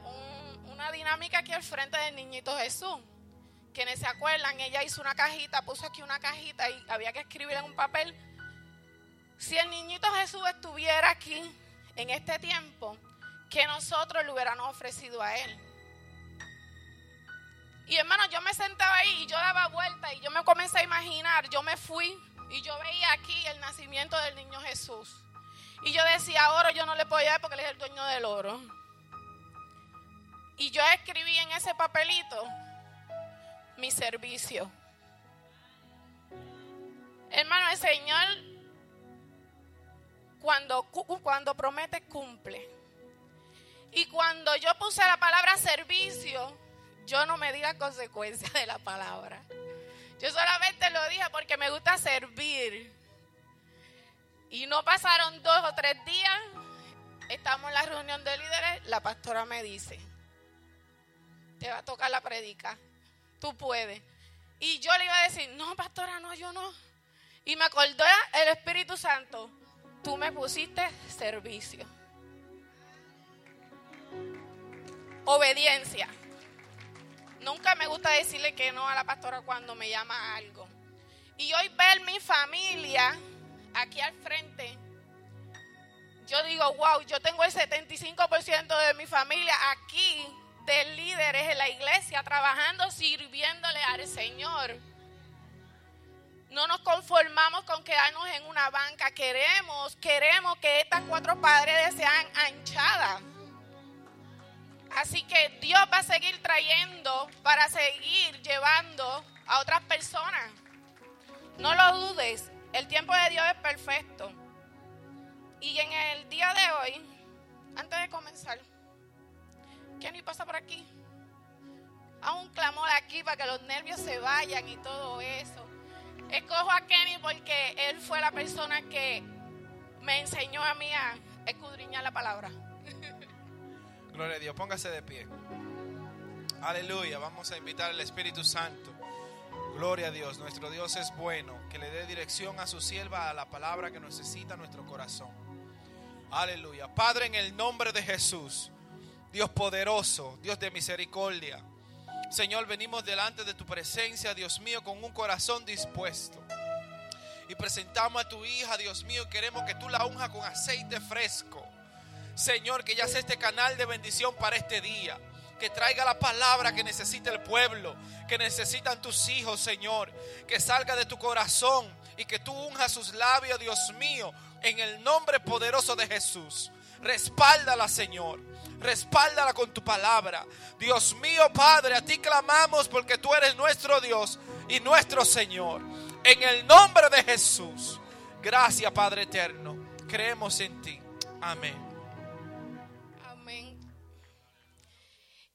una dinámica aquí al frente del niñito Jesús. Quienes se acuerdan, ella hizo una cajita, puso aquí una cajita y había que escribir en un papel. Si el niñito Jesús estuviera aquí en este tiempo, que nosotros le hubiéramos ofrecido a él. Y hermano, yo me sentaba ahí y yo daba vuelta y yo me comencé a imaginar, yo me fui Y yo veía aquí el nacimiento del niño Jesús. Y yo decía, oro yo no le puedo dar porque él es el dueño del oro. Y yo escribí en ese papelito mi servicio. Hermano, el Señor cuando, cuando promete cumple. Y cuando yo puse la palabra servicio, yo no me di la consecuencia de la palabra. Yo solamente lo dije porque me gusta servir. Y no pasaron dos o tres días, estamos en la reunión de líderes, la pastora me dice, te va a tocar la predica, tú puedes. Y yo le iba a decir, no, pastora, no, yo no. Y me acordó el Espíritu Santo, tú me pusiste servicio. Obediencia. Nunca me gusta decirle que no a la pastora cuando me llama algo. Y hoy ver mi familia aquí al frente, yo digo, wow, yo tengo el 75% de mi familia aquí, de líderes en la iglesia, trabajando, sirviéndole al Señor. No nos conformamos con quedarnos en una banca. Queremos, queremos que estas cuatro paredes sean anchadas. Así que Dios va a seguir trayendo para seguir llevando a otras personas. No lo dudes, el tiempo de Dios es perfecto. Y en el día de hoy, antes de comenzar, Kenny pasa por aquí. Haz un clamor aquí para que los nervios se vayan y todo eso. Escojo a Kenny porque él fue la persona que me enseñó a mí a escudriñar la palabra. Gloria a Dios, póngase de pie. Aleluya, vamos a invitar al Espíritu Santo. Gloria a Dios, nuestro Dios es bueno, que le dé dirección a su sierva a la palabra que necesita nuestro corazón. Aleluya. Padre, en el nombre de Jesús, Dios poderoso, Dios de misericordia. Señor, venimos delante de tu presencia, Dios mío, con un corazón dispuesto. Y presentamos a tu hija, Dios mío, queremos que tú la unjas con aceite fresco. Señor, que ya sea este canal de bendición para este día. Que traiga la palabra que necesita el pueblo, que necesitan tus hijos, Señor. Que salga de tu corazón y que tú unjas sus labios, Dios mío, en el nombre poderoso de Jesús. Respáldala, Señor. Respáldala con tu palabra. Dios mío, Padre, a ti clamamos porque tú eres nuestro Dios y nuestro Señor. En el nombre de Jesús. Gracias, Padre eterno. Creemos en ti. Amén.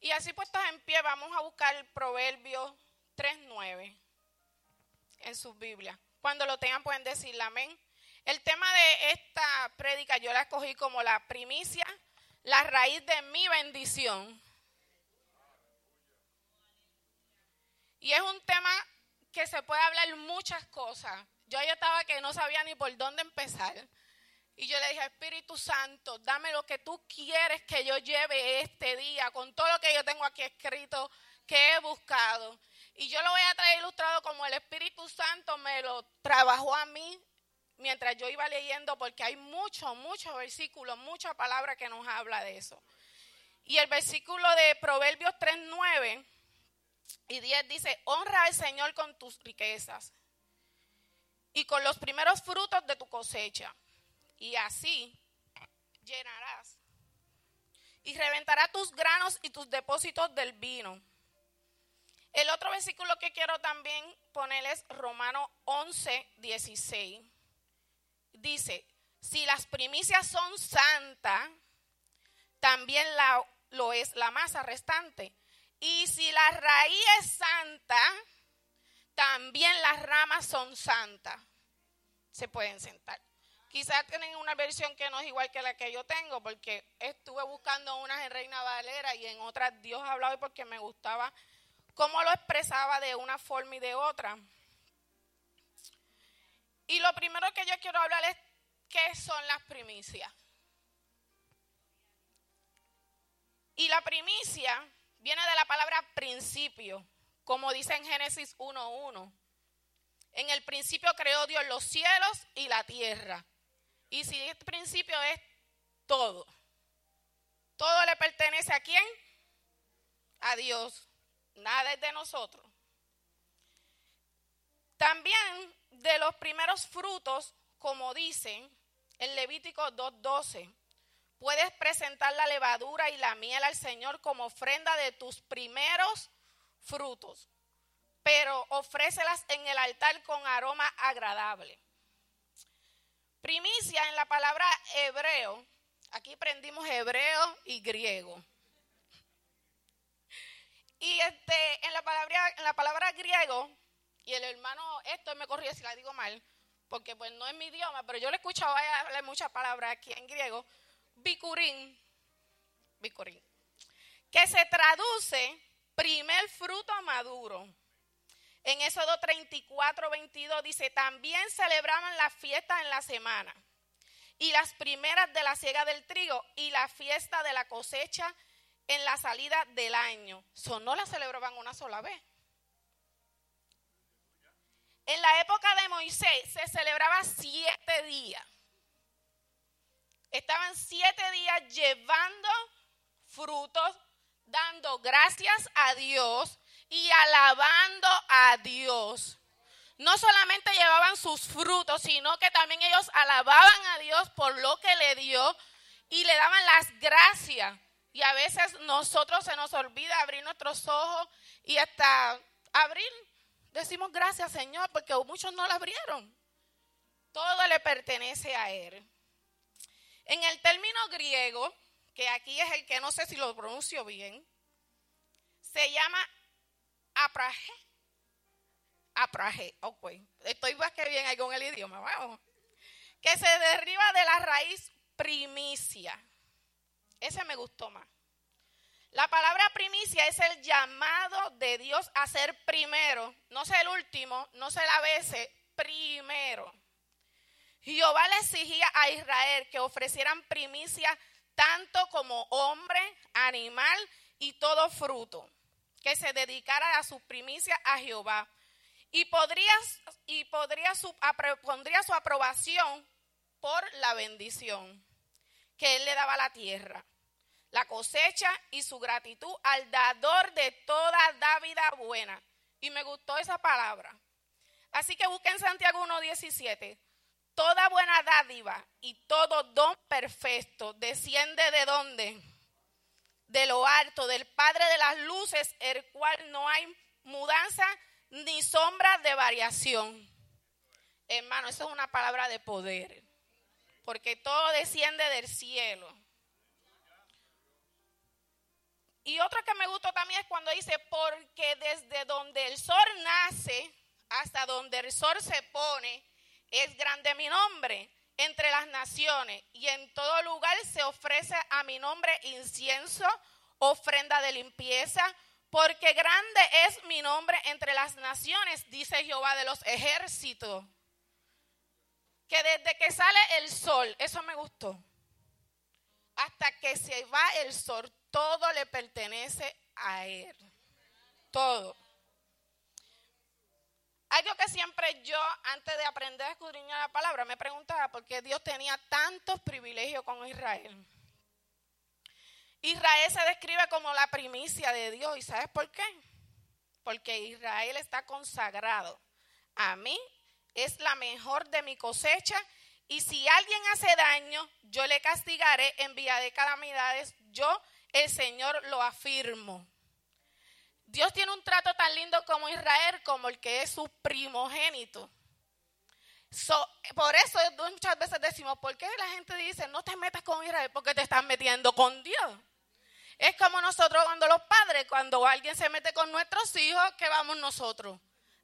Y así puestos en pie, vamos a buscar el Proverbio 3.9 en sus Biblias. Cuando lo tengan pueden decir amén. El tema de esta prédica yo la escogí como la primicia, la raíz de mi bendición. Y es un tema que se puede hablar muchas cosas. Yo ya estaba que no sabía ni por dónde empezar. Y yo le dije, Espíritu Santo, dame lo que tú quieres que yo lleve este día, con todo lo que yo tengo aquí escrito, que he buscado. Y yo lo voy a traer ilustrado como el Espíritu Santo me lo trabajó a mí mientras yo iba leyendo, porque hay muchos, muchos versículos, mucha palabra que nos habla de eso. Y el versículo de Proverbios 3, 9 y 10 dice, honra al Señor con tus riquezas y con los primeros frutos de tu cosecha y así llenarás y reventará tus granos y tus depósitos del vino. El otro versículo que quiero también poner es Romano 11, 16. Dice, si las primicias son santas, también la, lo es la masa restante. Y si la raíz es santa, también las ramas son santas. Se pueden sentar. Quizás tienen una versión que no es igual que la que yo tengo, porque estuve buscando unas en Reina Valera y en otras Dios ha hablado porque me gustaba cómo lo expresaba de una forma y de otra. Y lo primero que yo quiero hablar es qué son las primicias. Y la primicia viene de la palabra principio, como dice en Génesis 1.1. En el principio creó Dios los cielos y la tierra. Y si este principio es todo, todo le pertenece a quién? A Dios. Nada es de nosotros. También de los primeros frutos, como dicen en Levítico 2.12, puedes presentar la levadura y la miel al Señor como ofrenda de tus primeros frutos, pero ofrécelas en el altar con aroma agradable. Primicia en la palabra hebreo, aquí prendimos hebreo y griego. Y este, en la palabra, en la palabra griego, y el hermano, esto me corría si la digo mal, porque pues no es mi idioma, pero yo le he escuchado hablar muchas palabras aquí en griego, bicurín, bicurín, que se traduce primer fruto maduro. En Éxodo 34, 22 dice, también celebraban las fiestas en la semana y las primeras de la siega del trigo y la fiesta de la cosecha en la salida del año. So, no la celebraban una sola vez. En la época de Moisés se celebraba siete días. Estaban siete días llevando frutos, dando gracias a Dios y alabando a Dios. No solamente llevaban sus frutos, sino que también ellos alababan a Dios por lo que le dio y le daban las gracias. Y a veces nosotros se nos olvida abrir nuestros ojos y hasta abrir, decimos gracias Señor, porque muchos no la abrieron. Todo le pertenece a Él. En el término griego, que aquí es el que no sé si lo pronuncio bien, se llama apraje. Apraje, ok. Estoy más que bien ahí con el idioma, vamos. Que se derriba de la raíz primicia. Ese me gustó más. La palabra primicia es el llamado de Dios a ser primero, no ser el último, no ser a veces, primero. Jehová le exigía a Israel que ofrecieran primicia tanto como hombre, animal y todo fruto, que se dedicara a su primicia a Jehová. Y, podría, y podría su, pondría su aprobación por la bendición que él le daba a la tierra, la cosecha y su gratitud al dador de toda dávida buena. Y me gustó esa palabra. Así que busquen Santiago 1.17. Toda buena dádiva y todo don perfecto desciende de dónde? De lo alto, del Padre de las luces, el cual no hay mudanza ni sombra de variación. Hermano, eso es una palabra de poder, porque todo desciende del cielo. Y otra que me gustó también es cuando dice, porque desde donde el sol nace hasta donde el sol se pone, es grande mi nombre entre las naciones y en todo lugar se ofrece a mi nombre incienso, ofrenda de limpieza, porque grande es mi nombre entre las naciones, dice Jehová de los ejércitos. Que desde que sale el sol, eso me gustó, hasta que se va el sol, todo le pertenece a Él. Todo. Algo que siempre yo, antes de aprender a escudriñar la palabra, me preguntaba por qué Dios tenía tantos privilegios con Israel. Israel se describe como la primicia de Dios. ¿Y sabes por qué? Porque Israel está consagrado. A mí es la mejor de mi cosecha. Y si alguien hace daño, yo le castigaré en vía de calamidades. Yo, el Señor, lo afirmo. Dios tiene un trato tan lindo como Israel, como el que es su primogénito. por eso muchas veces decimos, ¿por qué la gente dice, no te metas con Israel? Porque te estás metiendo con Dios. Es como nosotros cuando los padres, cuando alguien se mete con nuestros hijos, ¿qué vamos nosotros?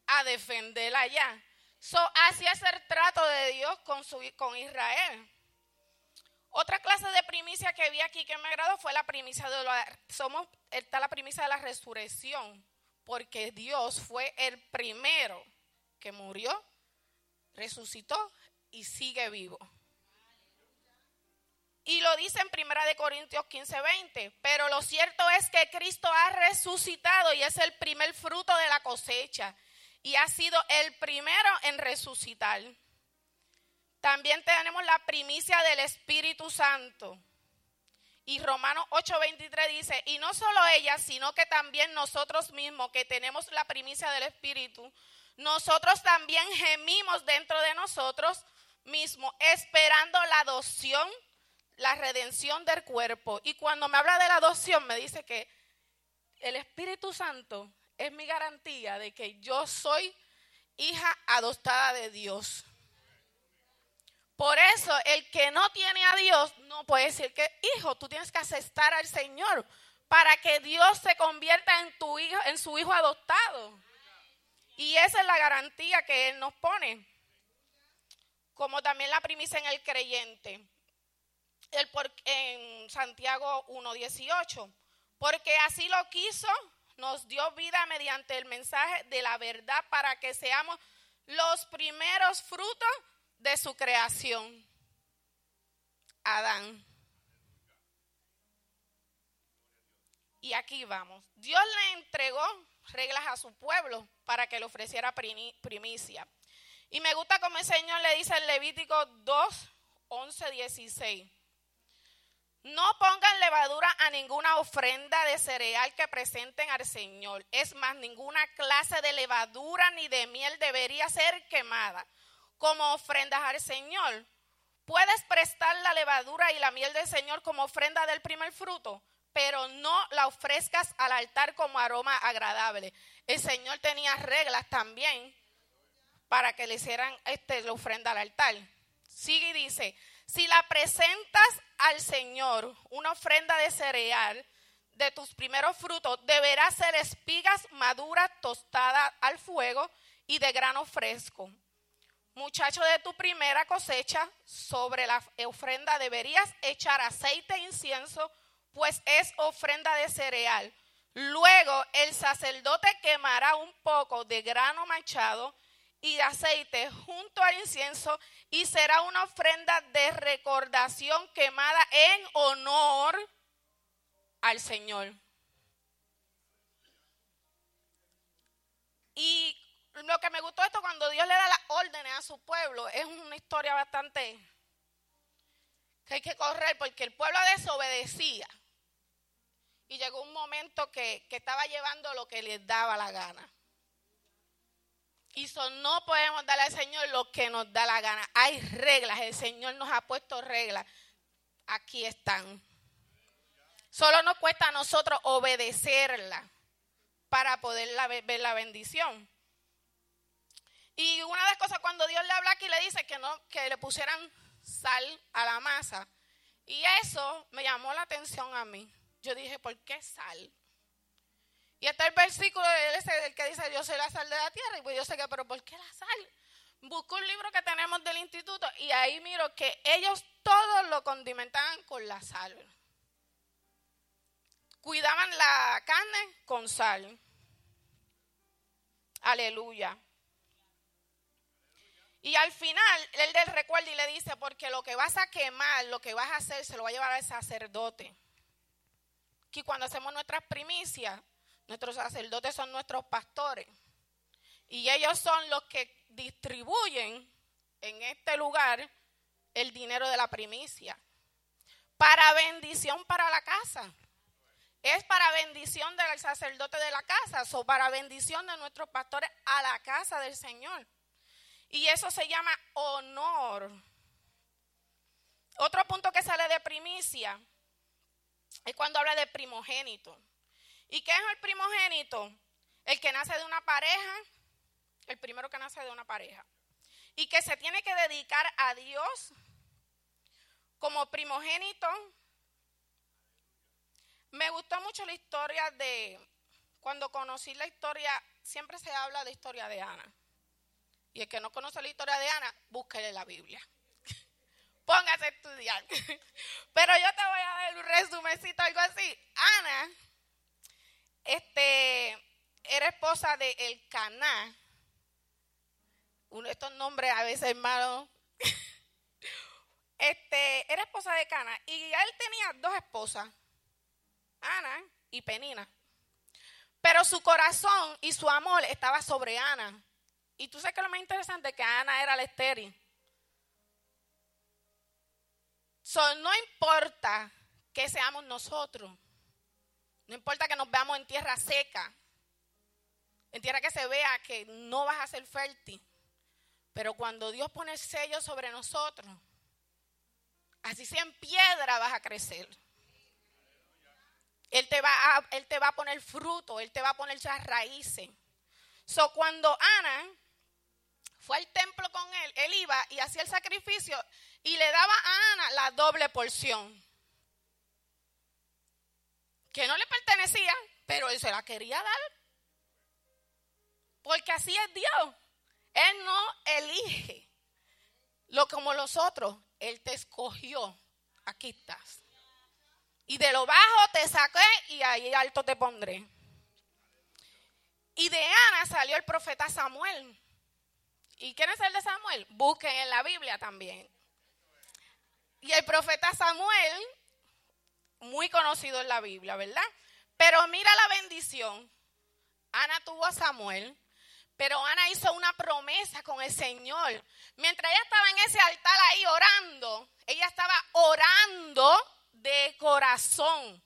A defenderla allá. So, así es el trato de Dios con, su, con Israel. Otra clase de primicia que vi aquí que me agradó fue la primicia de la, somos, está la primicia de la resurrección, porque Dios fue el primero que murió, resucitó y sigue vivo. Y lo dice en Primera de Corintios 15, 20. Pero lo cierto es que Cristo ha resucitado y es el primer fruto de la cosecha. Y ha sido el primero en resucitar. También tenemos la primicia del Espíritu Santo. Y Romanos 8:23 dice, y no solo ella, sino que también nosotros mismos que tenemos la primicia del Espíritu, nosotros también gemimos dentro de nosotros mismos, esperando la adopción, la redención del cuerpo. Y cuando me habla de la adopción, me dice que el Espíritu Santo es mi garantía de que yo soy hija adoptada de Dios. Por eso el que no tiene a Dios no puede decir que, hijo, tú tienes que aceptar al Señor para que Dios se convierta en tu hijo, en su hijo adoptado. Y esa es la garantía que Él nos pone. Como también la primicia en el creyente. El en Santiago 1.18. Porque así lo quiso, nos dio vida mediante el mensaje de la verdad para que seamos los primeros frutos de su creación. Adán. Y aquí vamos. Dios le entregó reglas a su pueblo para que le ofreciera primicia. Y me gusta como el Señor le dice en Levítico 2, 11, 16. No pongan levadura a ninguna ofrenda de cereal que presenten al Señor. Es más, ninguna clase de levadura ni de miel debería ser quemada como ofrendas al Señor. Puedes prestar la levadura y la miel del Señor como ofrenda del primer fruto, pero no la ofrezcas al altar como aroma agradable. El Señor tenía reglas también para que le hicieran este, la ofrenda al altar. Sigue y dice, si la presentas al Señor una ofrenda de cereal de tus primeros frutos, deberá ser espigas maduras tostadas al fuego y de grano fresco. Muchacho de tu primera cosecha, sobre la ofrenda deberías echar aceite e incienso, pues es ofrenda de cereal. Luego el sacerdote quemará un poco de grano machado y aceite junto al incienso y será una ofrenda de recordación quemada en honor al Señor. Y lo que me gustó esto cuando Dios le da las órdenes a su pueblo es una historia bastante que hay que correr porque el pueblo desobedecía. Y llegó un momento que, estaba llevando lo que les daba la gana. Y no podemos darle al Señor lo que nos da la gana. Hay reglas, el Señor nos ha puesto reglas. Aquí están. Solo nos cuesta a nosotros obedecerla para poder ver la bendición. Y una de las cosas cuando Dios le habla aquí le dice que no que le pusieran sal a la masa. Y eso me llamó la atención a mí. Yo dije, ¿por qué sal? Y está el versículo del que dice, yo soy la sal de la tierra. Y pues yo sé que, pero ¿por qué la sal? Busco un libro que tenemos del instituto y ahí miro que ellos todos lo condimentaban con la sal. Cuidaban la carne con sal. Aleluya. Y al final, él le recuerda y le dice, porque lo que vas a quemar, lo que vas a hacer, se lo va a llevar al sacerdote. Que cuando hacemos nuestras primicias, Nuestros sacerdotes son nuestros pastores. Y ellos son los que distribuyen en este lugar el dinero de la primicia. Para bendición para la casa. Es para bendición del sacerdote de la casa, o para bendición de nuestros pastores a la casa del Señor. Y eso se llama honor. Otro punto que sale de primicia es cuando habla de primogénito. ¿Y qué es el primogénito? El que nace de una pareja, el primero que nace de una pareja. Y que se tiene que dedicar a Dios como primogénito. Me gustó mucho la historia de, cuando conocí la historia, siempre se habla de historia de Ana. Y el que no conoce la historia de Ana, búsquele la Biblia. Póngase a estudiar. Pero yo te voy a dar un resumencito, algo así. Ana este, era esposa de El Caná. Uno de estos nombres a veces, hermano. este, era esposa de Cana. Y él tenía dos esposas, Ana y Penina. Pero su corazón y su amor estaba sobre Ana. Y tú sabes que lo más interesante es que Ana era la estéril. no importa que seamos nosotros. No importa que nos veamos en tierra seca. en tierra que se vea que no vas a ser fértil. Pero cuando Dios pone el sello sobre nosotros, así sea en piedra vas a crecer. Él te va a, él te va a poner fruto, Él te va a poner esas raíces. So, cuando Ana fue al templo con él, él iba y hacía el sacrificio y le daba a Ana la doble porción. Que no le pertenecía, pero él se la quería dar. Porque así es Dios. Él no elige lo como los otros. Él te escogió. Aquí estás. Y de lo bajo te saqué y ahí alto te pondré. Y de Ana salió el profeta Samuel. ¿Y quién es el de Samuel? Busquen en la Biblia también. Y el profeta Samuel, muy conocido en la Biblia, ¿verdad? Pero mira la bendición. Ana tuvo a Samuel, pero Ana hizo una promesa con el Señor. Mientras ella estaba en ese altar ahí orando, ella estaba orando de corazón.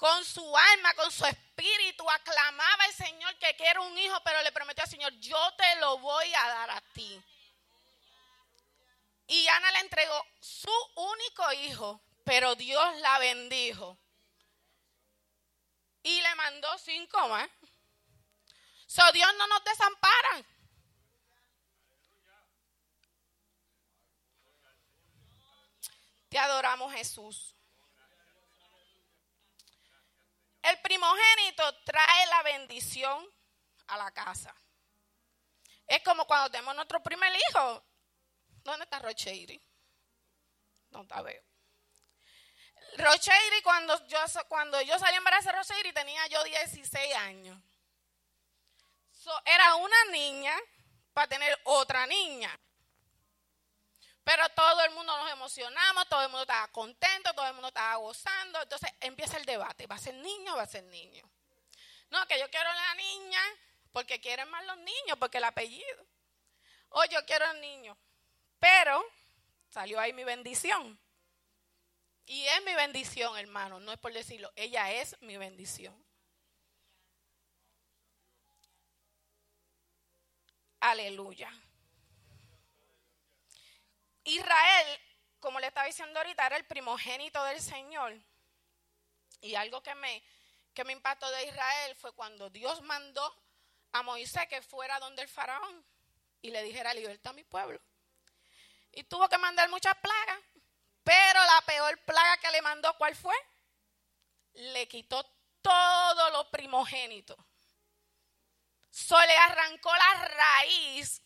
Con su alma, con su espíritu, aclamaba al Señor que quiere un hijo, pero le prometió al Señor, yo te lo voy a dar a ti. Y Ana le entregó su único hijo, pero Dios la bendijo. Y le mandó cinco más. So Dios no nos desampara. Te adoramos Jesús. El primogénito trae la bendición a la casa. Es como cuando tenemos nuestro primer hijo. ¿Dónde está Rocheiri? No te veo. Rocheiri, cuando yo, cuando yo salí embarazada de Rocheiri, tenía yo 16 años. era una niña para tener otra niña. Pero todo el mundo nos emocionamos, todo el mundo estaba contento, todo el mundo estaba gozando. Entonces empieza el debate, ¿va a ser niño o va a ser niño? No, que yo quiero la niña porque quieren más los niños, porque el apellido. O yo quiero el niño. Pero salió ahí mi bendición. Y es mi bendición, hermano, no es por decirlo, ella es mi bendición. Aleluya. Israel, como le estaba diciendo ahorita, era el primogénito del Señor. Y algo que me, que me impactó de Israel fue cuando Dios mandó a Moisés que fuera donde el faraón y le dijera, libertad a mi pueblo. Y tuvo que mandar muchas plagas. Pero la peor plaga que le mandó, ¿cuál fue? Le quitó todo lo primogénito. So le arrancó la raíz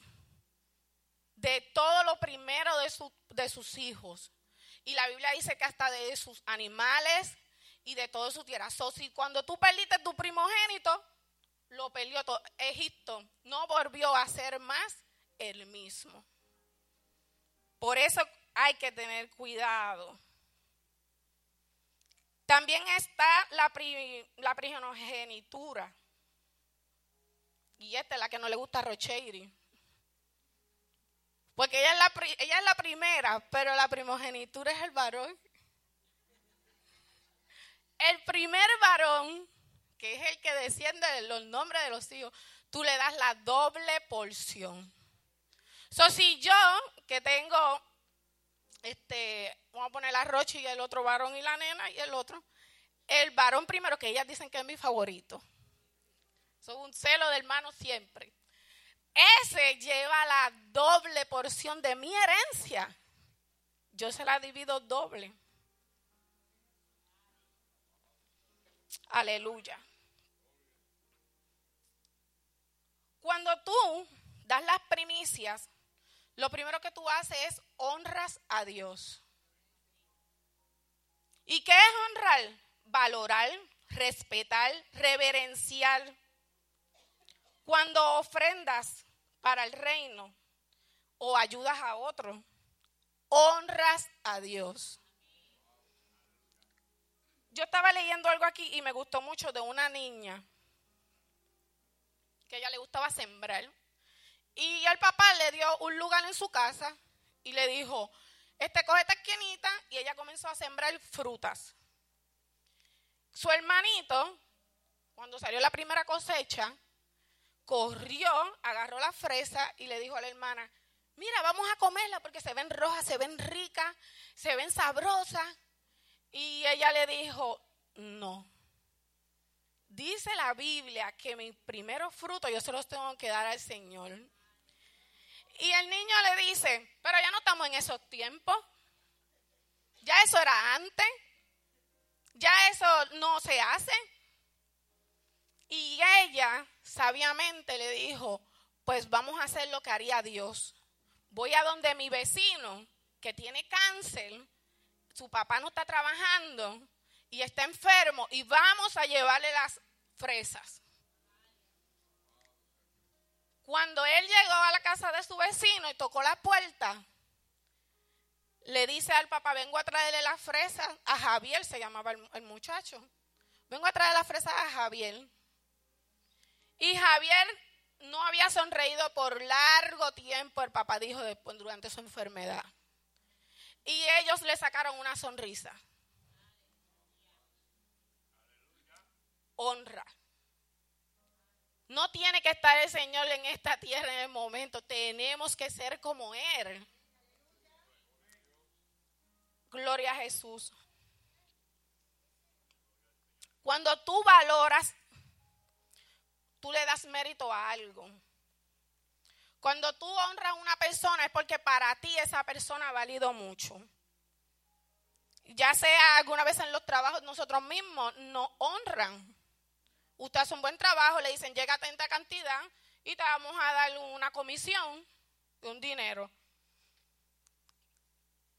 de todo lo primero de, de sus hijos. Y la Biblia dice que hasta de sus animales y de todo su tierra. So, si cuando tú perdiste tu primogénito, lo perdió todo. Egipto no volvió a ser más el mismo. Por eso hay que tener cuidado. También está la, la primogenitura. Y esta es la que no le gusta a Rocheiri. Porque ella es, la, ella es la primera, pero la primogenitura es el varón. El primer varón, que es el que desciende de los nombres de los hijos, tú le das la doble porción. So, si yo, que tengo este, vamos a poner la Rocha y el otro varón y la nena y el otro. El varón primero, que ellas dicen que es mi favorito. Son un celo de hermano siempre. Ese lleva la doble porción de mi herencia. Yo se la divido doble. Aleluya. Cuando tú das las primicias, lo primero que tú haces es honras a Dios. ¿Y qué es honrar? Valorar, respetar, reverenciar. Cuando ofrendas para el reino o ayudas a otro, honras a Dios. Yo estaba leyendo algo aquí y me gustó mucho de una niña que a ella le gustaba sembrar. Y el papá le dio un lugar en su casa y le dijo, este coge esta esquinita y ella comenzó a sembrar frutas. Su hermanito cuando salió la primera cosecha, corrió, agarró la fresa y le dijo a la hermana, mira, vamos a comerla porque se ven rojas, se ven ricas, se ven sabrosas. Y ella le dijo, no. Dice la Biblia que mis primeros frutos yo se los tengo que dar al Señor. Y el niño le dice, pero ya no estamos en esos tiempos. Ya eso era antes. Ya eso no se hace. Y ella sabiamente le dijo, pues vamos a hacer lo que haría Dios. Voy a donde mi vecino, que tiene cáncer, su papá no está trabajando y está enfermo, y vamos a llevarle las fresas. Cuando él llegó a la casa de su vecino y tocó la puerta, le dice al papá, vengo a traerle las fresas a Javier, se llamaba el, muchacho. Vengo a traer las fresas a Javier. Y Javier no había sonreído por largo tiempo, el papá dijo durante su enfermedad. Y ellos le sacaron una sonrisa. Honra. No tiene que estar el Señor en esta tierra en el momento. Tenemos que ser como Él. Gloria a Jesús. Cuando tú valoras, tú le das mérito a algo. Cuando tú honras a una persona es porque para ti esa persona ha valido mucho. Ya sea alguna vez en los trabajos nosotros mismos nos honran. Usted hace un buen trabajo, le dicen llega a tanta cantidad y te vamos a dar una comisión de un dinero.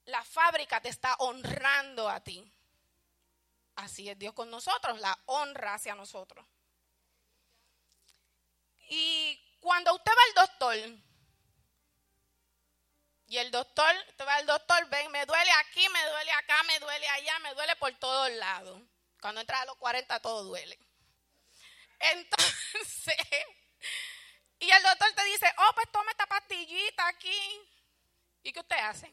La fábrica te está honrando a ti. Así es Dios con nosotros, la honra hacia nosotros. Y cuando usted va al doctor, y el doctor, usted va al doctor, ven, me duele aquí, me duele acá, me duele allá, me duele por todos lados. Cuando entra a los 40 todo duele. Entonces, y el doctor te dice, oh, pues toma esta pastillita aquí. ¿Y qué usted hace?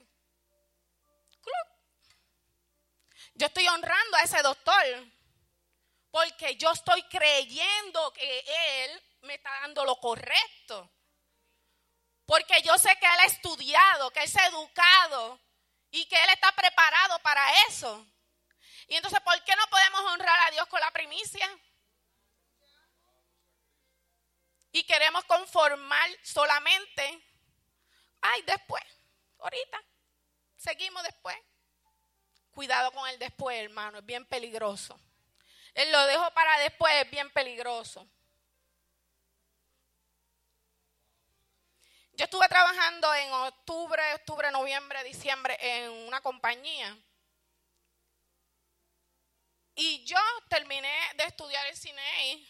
Yo estoy honrando a ese doctor porque yo estoy creyendo que él me está dando lo correcto. Porque yo sé que él ha estudiado, que él se ha educado y que él está preparado para eso. Y entonces, ¿por qué no podemos honrar a Dios con la primicia? y queremos conformar solamente, ay, después, ahorita, seguimos después. Cuidado con el después, hermano, es bien peligroso. Él lo dejo para después, es bien peligroso. Yo estuve trabajando en octubre, octubre, noviembre, diciembre en una compañía. Y yo terminé de estudiar el cine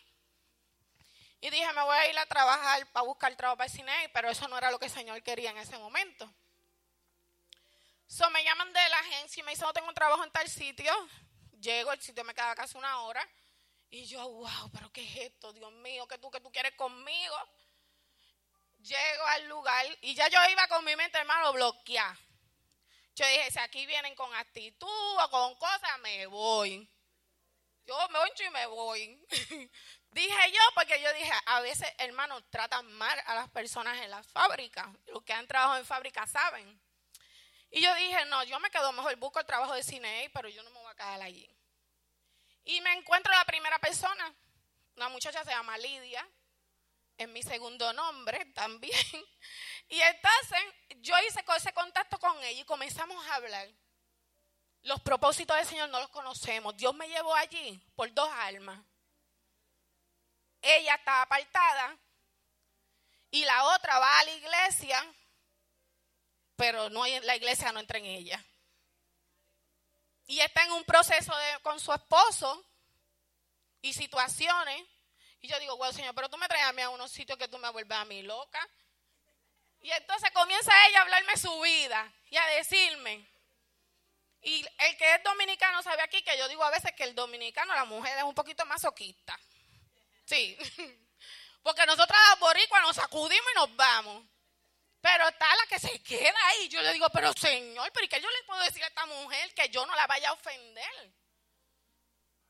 y dije, me voy a ir a trabajar para buscar trabajo para el cine, pero eso no era lo que el Señor quería en ese momento. So, me llaman de la agencia y me dicen, no tengo un trabajo en tal sitio. Llego, el sitio me queda casi una hora. Y yo, wow, pero ¿qué es esto? Dios mío, ¿qué tú, qué tú quieres conmigo? Llego al lugar y ya yo iba con mi mente, hermano, bloquear. Yo dije, si aquí vienen con actitud o con cosas, me voy. Yo me voy y me voy. Dije yo, porque yo dije, a veces, hermanos, tratan mal a las personas en la fábrica. Los que han trabajado en fábrica saben. Y yo dije, no, yo me quedo mejor, busco el trabajo de cine, pero yo no me voy a quedar allí. Y me encuentro la primera persona. Una muchacha se llama Lidia. Es mi segundo nombre también. Y entonces yo hice ese contacto con ella y comenzamos a hablar. Los propósitos del Señor no los conocemos. Dios me llevó allí por dos almas ella está apartada y la otra va a la iglesia, pero no la iglesia no entra en ella. Y está en un proceso con su esposo y situaciones. Y yo digo, bueno, Señor, pero tú me traes a mí a unos sitios que tú me vuelves a mí loca. Y entonces comienza ella a hablarme su vida y a decirme. Y el que es dominicano sabe aquí que yo digo a veces que el dominicano, la mujer es un poquito masoquista. Sí. Porque nosotras las boricuas nos sacudimos y nos vamos. Pero está la que se queda ahí. Yo le digo, pero señor, ¿pero qué yo le puedo decir a esta mujer que yo no la vaya a ofender?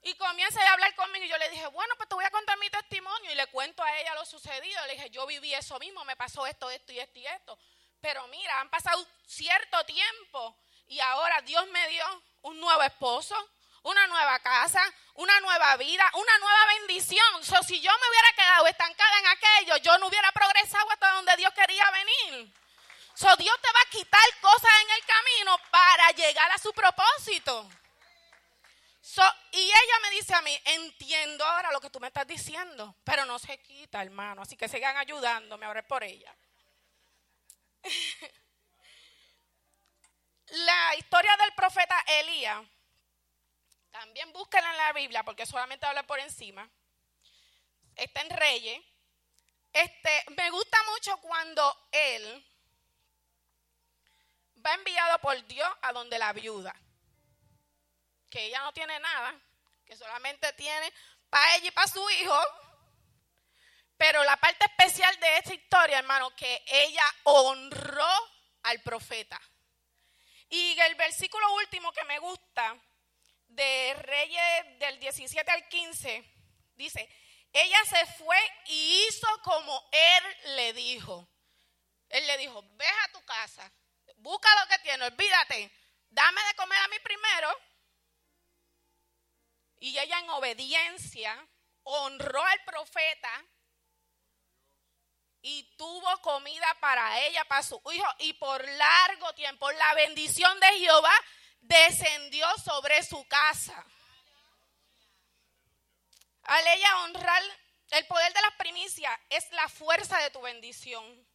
Y comienza a hablar conmigo y yo le dije, bueno, pues te voy a contar mi testimonio y le cuento a ella lo sucedido. Le dije, yo viví eso mismo, me pasó esto, esto y esto y esto. Pero mira, han pasado cierto tiempo y ahora Dios me dio un nuevo esposo, una nueva casa, una nueva vida, una nueva bendición. So, si yo me hubiera quedado estancada en aquello, yo no hubiera progresado hasta donde Dios quería venir. So, Dios te va a quitar cosas en el camino para llegar a su propósito. So, y ella me dice a mí, entiendo ahora lo que tú me estás diciendo, pero no se quita, hermano. Así que sigan ayudándome, ahora por ella. la historia del profeta Elías, también búsquenla en la Biblia, porque solamente habla por encima. Está en Reyes. Este, me gusta mucho cuando él va enviado por Dios a donde la viuda que ella no tiene nada, que solamente tiene para ella y para su hijo. Pero la parte especial de esta historia, hermano, que ella honró al profeta. Y el versículo último que me gusta, de Reyes del 17 al 15, dice, ella se fue y hizo como él le dijo. Él le dijo, ve a tu casa, busca lo que tienes, olvídate, dame de comer a mí primero y ella en obediencia honró al profeta y tuvo comida para ella, para su hijo, y por largo tiempo la bendición de Jehová descendió sobre su casa. Al ella honrar el poder de las primicias es la fuerza de tu bendición.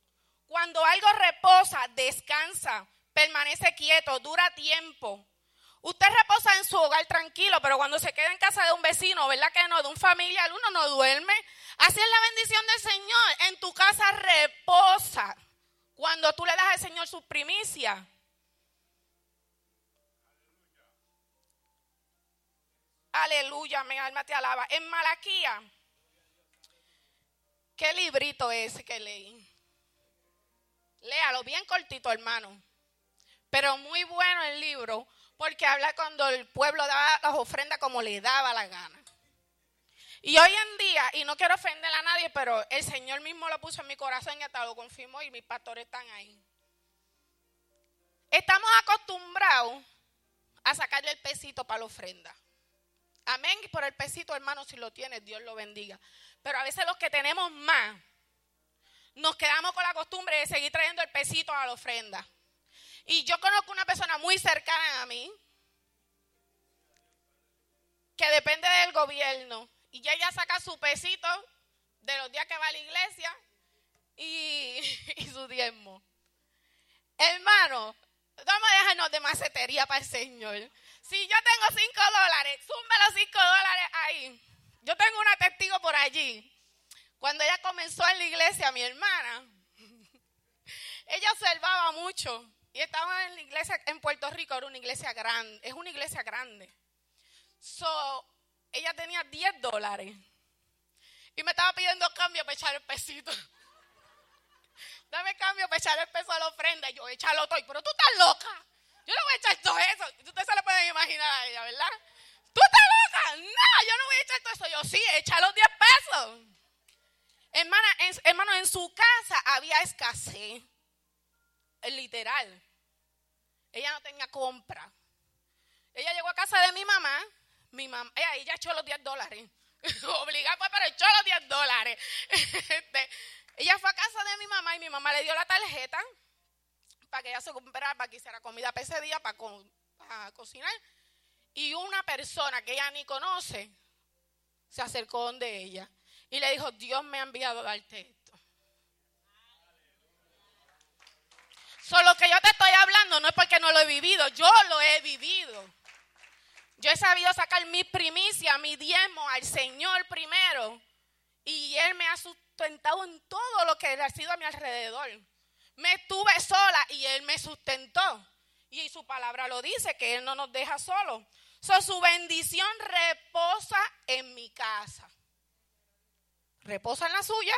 Cuando algo reposa, descansa, permanece quieto, dura tiempo. Usted reposa en su hogar tranquilo, pero cuando se queda en casa de un vecino, ¿verdad que no? De un familiar, uno no duerme. Así es la bendición del Señor. En tu casa reposa cuando tú le das al Señor su primicia. Aleluya, mi alma te alaba. En Malaquía, ¿qué librito es que leí? Léalo bien cortito, hermano. Pero muy bueno el libro porque habla cuando el pueblo daba las ofrendas como le daba la gana. Y hoy en día, y no quiero ofender a nadie, pero el Señor mismo lo puso en mi corazón y hasta lo confirmó y mis pastores están ahí. Estamos acostumbrados a sacarle el pesito para la ofrenda. Amén. Y por el pesito, hermano, si lo tienes, Dios lo bendiga. Pero a veces los que tenemos más, nos quedamos con la costumbre de seguir trayendo el pesito a la ofrenda. Y yo conozco una persona muy cercana a mí que depende del gobierno. Y ella saca su pesito de los días que va a la iglesia y, su diezmo. Hermano, vamos a dejarnos de macetería para el Señor. Si yo tengo cinco dólares, súme los cinco dólares ahí. Yo tengo una testigo por allí. Cuando ella comenzó en la iglesia, mi hermana, ella observaba mucho y estaba en la iglesia en Puerto Rico, era una iglesia grande, es una iglesia grande. So, ella tenía 10 dólares. Y me estaba pidiendo cambio para echar el pesito. Dame cambio para echar el peso a la ofrenda. Y yo, échalo todo. Pero tú estás loca. Yo no voy a echar todo eso. Ustedes se lo pueden imaginar a ella, ¿verdad? ¿Tú estás loca? No, yo no voy a echar todo eso. Yo sí, echa los 10 pesos. Hermana, hermano, en su casa había escasez. Literal. Ella no tenía compra. Ella llegó a casa de mi mamá. Mi mamá, ella, echó los 10 dólares. Obligada, pues, pero echó los 10 dólares. Este, ella fue a casa de mi mamá y mi mamá le dio la tarjeta para que ella se comprara, para que hiciera comida para ese día, para, para cocinar. Y una persona que ella ni conoce se acercó donde ella y le dijo, Dios me ha enviado a darte Solo que yo te estoy hablando no es porque no lo he vivido, yo lo he vivido. Yo he sabido sacar mi primicia, mi diezmo al Señor primero. Y Él me ha sustentado en todo lo que ha sido a mi alrededor. Me estuve sola y Él me sustentó. Y su palabra lo dice, que Él no nos deja solos. su bendición reposa en mi casa. ¿Reposa en la suya?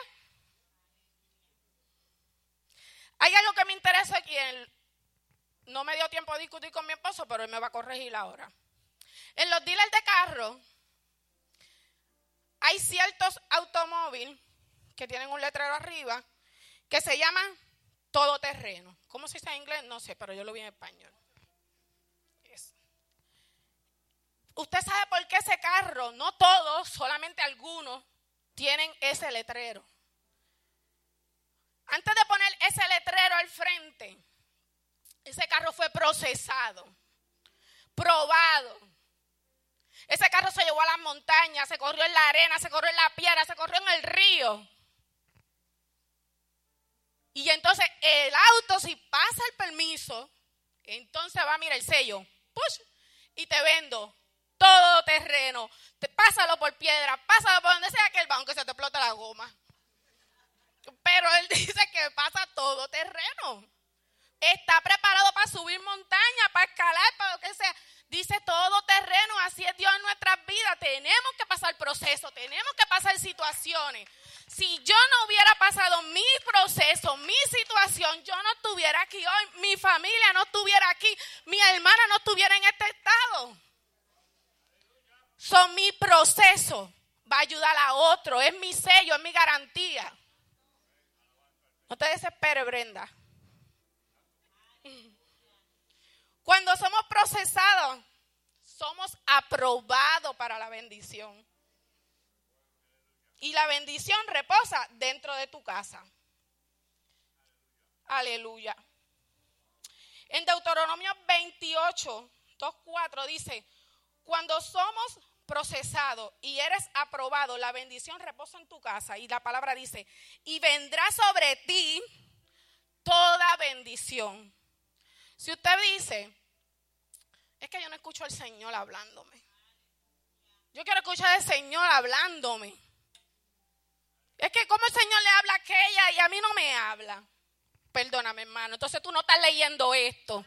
Hay algo que me interesa aquí. no me dio tiempo de discutir con mi esposo, pero él me va a corregir ahora. En los dealers de carro, hay ciertos automóviles que tienen un letrero arriba que se llama todoterreno. ¿Cómo se dice en inglés? No sé, pero yo lo vi en español. Usted sabe por qué ese carro, no todos, solamente algunos, tienen ese letrero. Antes de poner ese letrero al frente, ese carro fue procesado, probado. Ese carro se llevó a las montañas, se corrió en la arena, se corrió en la piedra, se corrió en el río. Y entonces el auto, si pasa el permiso, entonces va a mirar el sello, push, y te vendo todo terreno. Te, pásalo por piedra, pásalo por donde sea que el banco se te explota la goma. Pero él dice que pasa todo terreno. Está preparado para subir montaña, para escalar, para lo que sea. Dice todo terreno, así es Dios en nuestras vidas. Tenemos que pasar proceso, tenemos que pasar situaciones. Si yo no hubiera pasado mi proceso, mi situación, yo no estuviera aquí hoy, mi familia no estuviera aquí, mi hermana no estuviera en este estado. Son mi proceso, va a ayudar a otro, es mi sello, es mi garantía. No te desesperes, Brenda. Cuando somos procesados, somos aprobados para la bendición. Y la bendición reposa dentro de tu casa. Aleluya. En Deuteronomio 28, 2, 4 dice, cuando somos procesados y eres aprobado, la bendición reposa en tu casa. Y la palabra dice, y vendrá sobre ti toda bendición. Si usted dice, es que yo no escucho al Señor hablándome. Yo quiero escuchar al Señor hablándome. Es que como el Señor le habla a aquella y a mí no me habla. Perdóname, hermano. Entonces tú no estás leyendo esto.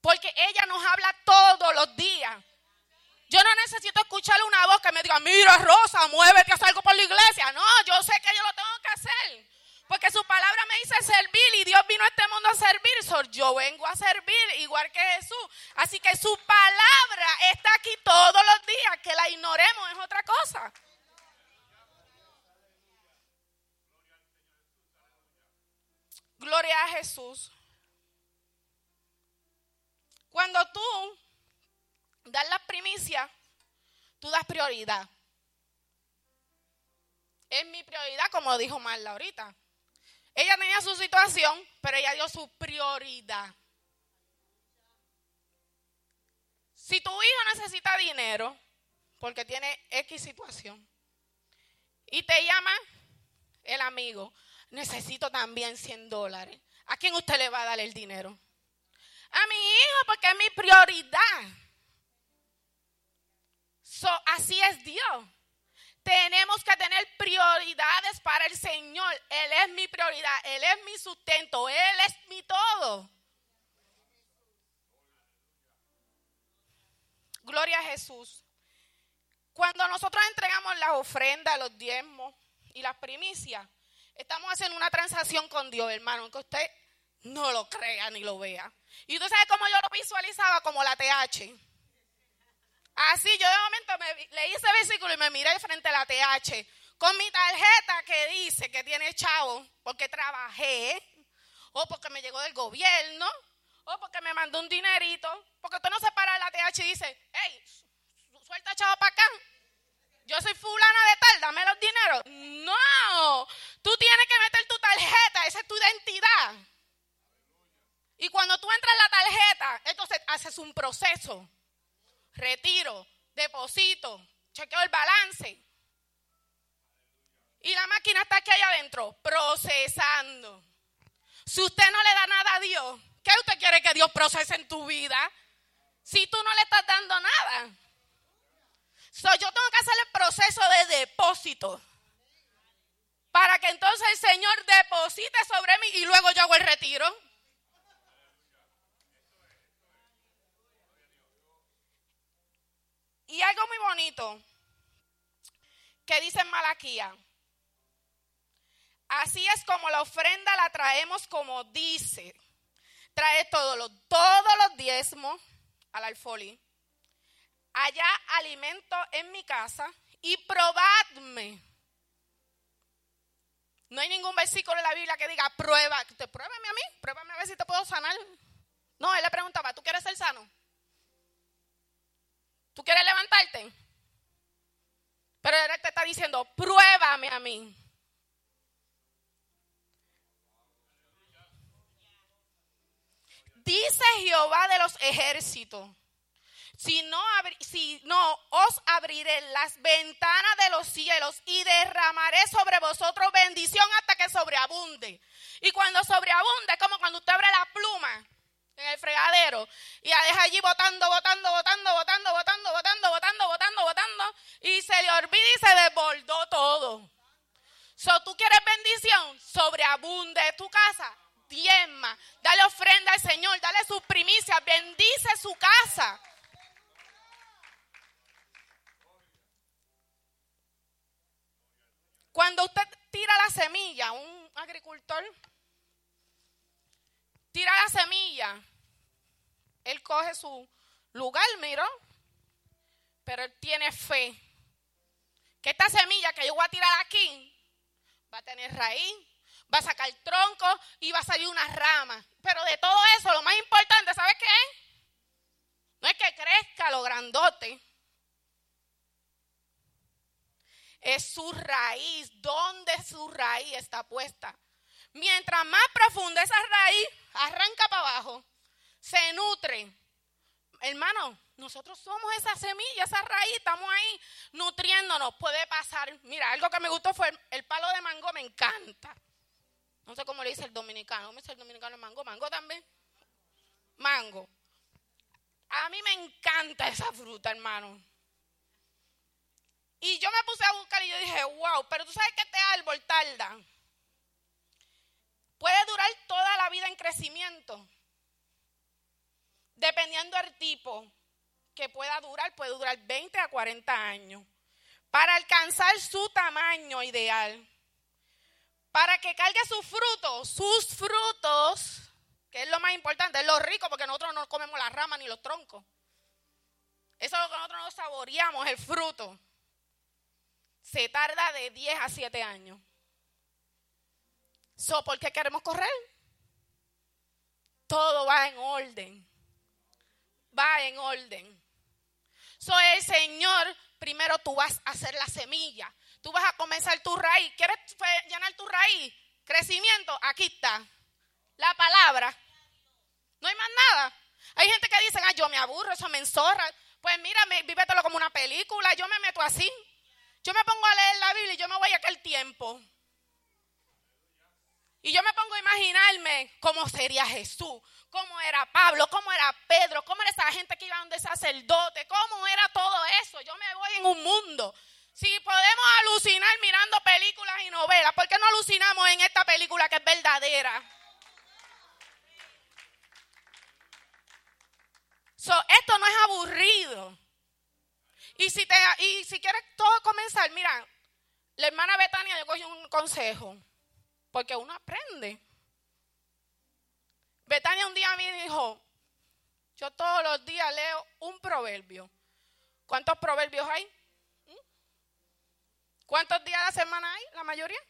Porque ella nos habla todos los días. Yo no necesito escucharle una voz que me diga, mira Rosa, muévete, haz algo por la iglesia. No, yo sé que yo lo tengo que hacer. Porque su palabra me dice servir y Dios vino a este mundo a servir. yo vengo a servir igual que Jesús. Así que su palabra está aquí todos los días. Que la ignoremos es otra cosa. Gloria a Jesús. Cuando tú das la primicia, tú das prioridad. Es mi prioridad, como dijo Marla ahorita. Ella tenía su situación, pero ella dio su prioridad. Si tu hijo necesita dinero, porque tiene X situación, y te llama el amigo, necesito también 100 dólares. ¿A quién usted le va a dar el dinero? A mi hijo, porque es mi prioridad. Así es Dios. Tenemos que tener prioridades para el Señor. Él es mi prioridad, Él es mi sustento, Él es mi todo. Gloria a Jesús. Cuando nosotros entregamos las ofrendas, los diezmos y las primicias, estamos haciendo una transacción con Dios, hermano, aunque usted no lo crea ni lo vea. Y usted sabe cómo yo lo visualizaba como la TH. Así yo de momento leí ese versículo y me miré frente a la TH con mi tarjeta que dice que tiene chavo porque trabajé o porque me llegó del gobierno o porque me mandó un dinerito. Porque usted no se para la TH y dice, hey, suelta chavo para acá. Yo soy fulana de tal, dame los dineros. No, tú tienes que meter tu tarjeta, esa es tu identidad. Y cuando tú entras en la tarjeta, entonces haces un proceso retiro, deposito, chequeo el balance. Y la máquina está aquí allá adentro, procesando. Si usted no le da nada a Dios, ¿qué usted quiere que Dios procese en tu vida? Si tú no le estás dando nada. Yo tengo que hacer el proceso de depósito. Para que entonces el Señor deposite sobre mí y luego yo hago el retiro. Y algo muy bonito que dice en Malaquía. Así es como la ofrenda la traemos como dice. Trae todos los, todos los diezmos al alfolí. allá alimento en mi casa y probadme. No hay ningún versículo en la Biblia que diga, prueba, te pruébame a mí, pruébame a ver si te puedo sanar. No, él le preguntaba, ¿tú quieres ser sano? ¿Tú quieres levantarte? Pero él te está diciendo, pruébame a mí. Dice Jehová de los ejércitos, si no, si no, os abriré las ventanas de los cielos y derramaré sobre vosotros bendición hasta que sobreabunde. Y cuando sobreabunde, es como cuando usted abre la pluma en el fregadero. Y la deja allí botando, botando, botando, botando, botando, botando, botando, botando, botando, y se le olvida y se desbordó todo. So, tú quieres bendición, sobreabunde tu casa, diezma, dale ofrenda al Señor, dale sus primicias, bendice su casa. Cuando usted tira la semilla, un agricultor tira la semilla, él coge su lugar, miro, pero él tiene fe que esta semilla que yo voy a tirar aquí va a tener raíz, va a sacar tronco y va a salir una rama. Pero de todo eso, lo más importante, ¿sabes qué No es que crezca lo grandote, es su raíz, donde su raíz está puesta. Mientras más profunda esa raíz, arranca para abajo, se nutre. Hermano, nosotros somos esa semilla, esa raíz, estamos ahí nutriéndonos. Puede pasar, mira, algo que me gustó fue el, palo de mango, me encanta. No sé cómo le dice el dominicano, ¿cómo dice el dominicano mango? ¿Mango también? Mango. A mí me encanta esa fruta, hermano. Y yo me puse a buscar y yo dije, wow, pero tú sabes que este árbol tarda. Puede durar toda la vida en crecimiento. Dependiendo del tipo que pueda durar, puede durar 20 a 40 años. Para alcanzar su tamaño ideal. Para que cargue sus frutos, sus frutos, que es lo más importante, es lo rico, porque nosotros no comemos las ramas ni los troncos. Eso es lo que nosotros no saboreamos, el fruto se tarda de 10 a 7 años. So, ¿Por qué queremos correr? Todo va en orden. Va en orden. So, el Señor, primero tú vas a hacer la semilla. Tú vas a comenzar tu raíz. ¿Quieres llenar tu raíz? Crecimiento, aquí está. La palabra. No hay más nada. Hay gente que dice, ah, yo me aburro, eso me enzorra. Pues mira, vívetelo como una película. Yo me meto así. Yo me pongo a leer la Biblia y yo me voy a aquel tiempo. Y yo me pongo a imaginarme cómo sería Jesús, cómo era Pablo, cómo era Pedro, cómo era esa gente que iba donde sacerdote, cómo era todo eso. Yo me voy en un mundo. Si podemos alucinar mirando películas y novelas, ¿por qué no alucinamos en esta película que es verdadera? esto no es aburrido. Y si, te, y si quieres todo comenzar, mira, la hermana Betania yo cogí un consejo, porque uno aprende. Betania un día me dijo, yo todos los días leo un proverbio. ¿Cuántos proverbios hay? ¿Mm? ¿Cuántos días de la semana hay? ¿La mayoría?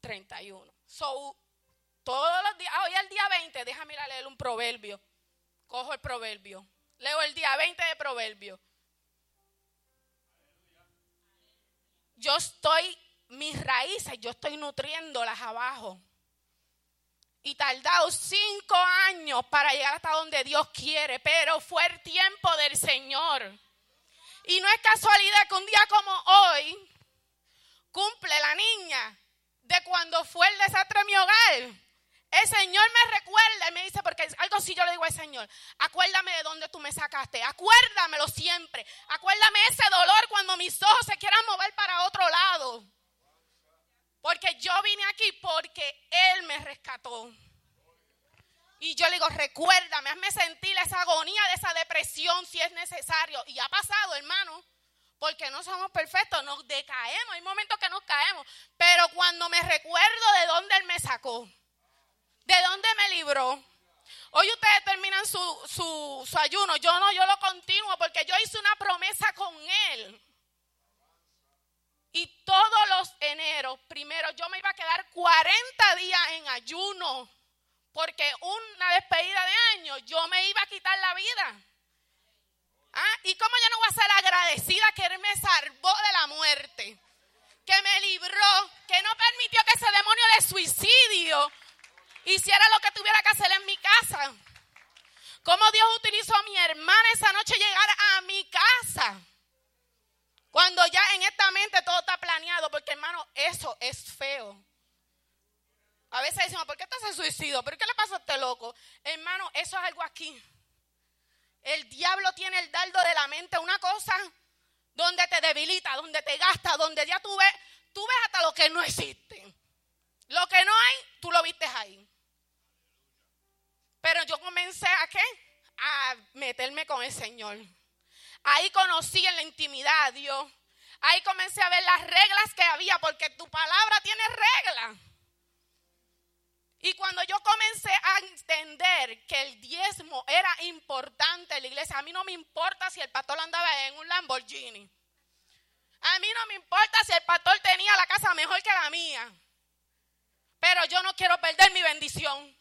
31. So, todos los días, hoy es el día 20, déjame ir a leer un proverbio. Cojo el proverbio. Leo el día 20 de proverbio. yo estoy, mis raíces, yo estoy nutriéndolas abajo. Y tardado cinco años para llegar hasta donde Dios quiere, pero fue el tiempo del Señor. Y no es casualidad que un día como hoy cumple la niña de cuando fue el desastre en mi hogar. El Señor me recuerda y me dice, porque algo así yo le digo al Señor, acuérdame de dónde tú me sacaste, acuérdamelo siempre, acuérdame ese dolor cuando mis ojos se quieran mover para otro lado. Porque yo vine aquí porque Él me rescató. Y yo le digo, recuérdame, hazme sentir esa agonía de esa depresión si es necesario. Y ha pasado, hermano, porque no somos perfectos, nos decaemos, hay momentos que nos caemos. Pero cuando me recuerdo de dónde Él me sacó, ¿De dónde me libró? Hoy ustedes terminan su, su, su ayuno. Yo no, yo lo continúo porque yo hice una promesa con Él. Y todos los eneros, primero, yo me iba a quedar 40 días en ayuno. Porque una despedida de año, yo me iba a quitar la vida. ¿Ah? ¿Y cómo yo no voy a ser agradecida que Él me salvó de la muerte? Que me libró, que no permitió que ese demonio de suicidio hiciera lo que tuviera que hacer en mi casa. Cómo Dios utilizó a mi hermana esa noche llegar a mi casa. Cuando ya en esta mente todo está planeado, porque hermano, eso es feo. A veces decimos, ¿por qué estás en suicidio? ¿Por qué le pasa a este loco? Hermano, eso es algo aquí. El diablo tiene el dardo de la mente, una cosa donde te debilita, donde te gasta, donde ya tú ves, tú ves hasta lo que no existe. Lo que no hay, tú lo viste ahí. Pero yo comencé a qué? A meterme con el Señor. Ahí conocí en la intimidad a Dios. Ahí comencé a ver las reglas que había, porque tu palabra tiene reglas. Y cuando yo comencé a entender que el diezmo era importante en la iglesia, a mí no me importa si el pastor andaba en un Lamborghini. A mí no me importa si el pastor tenía la casa mejor que la mía. Pero yo no quiero perder mi bendición.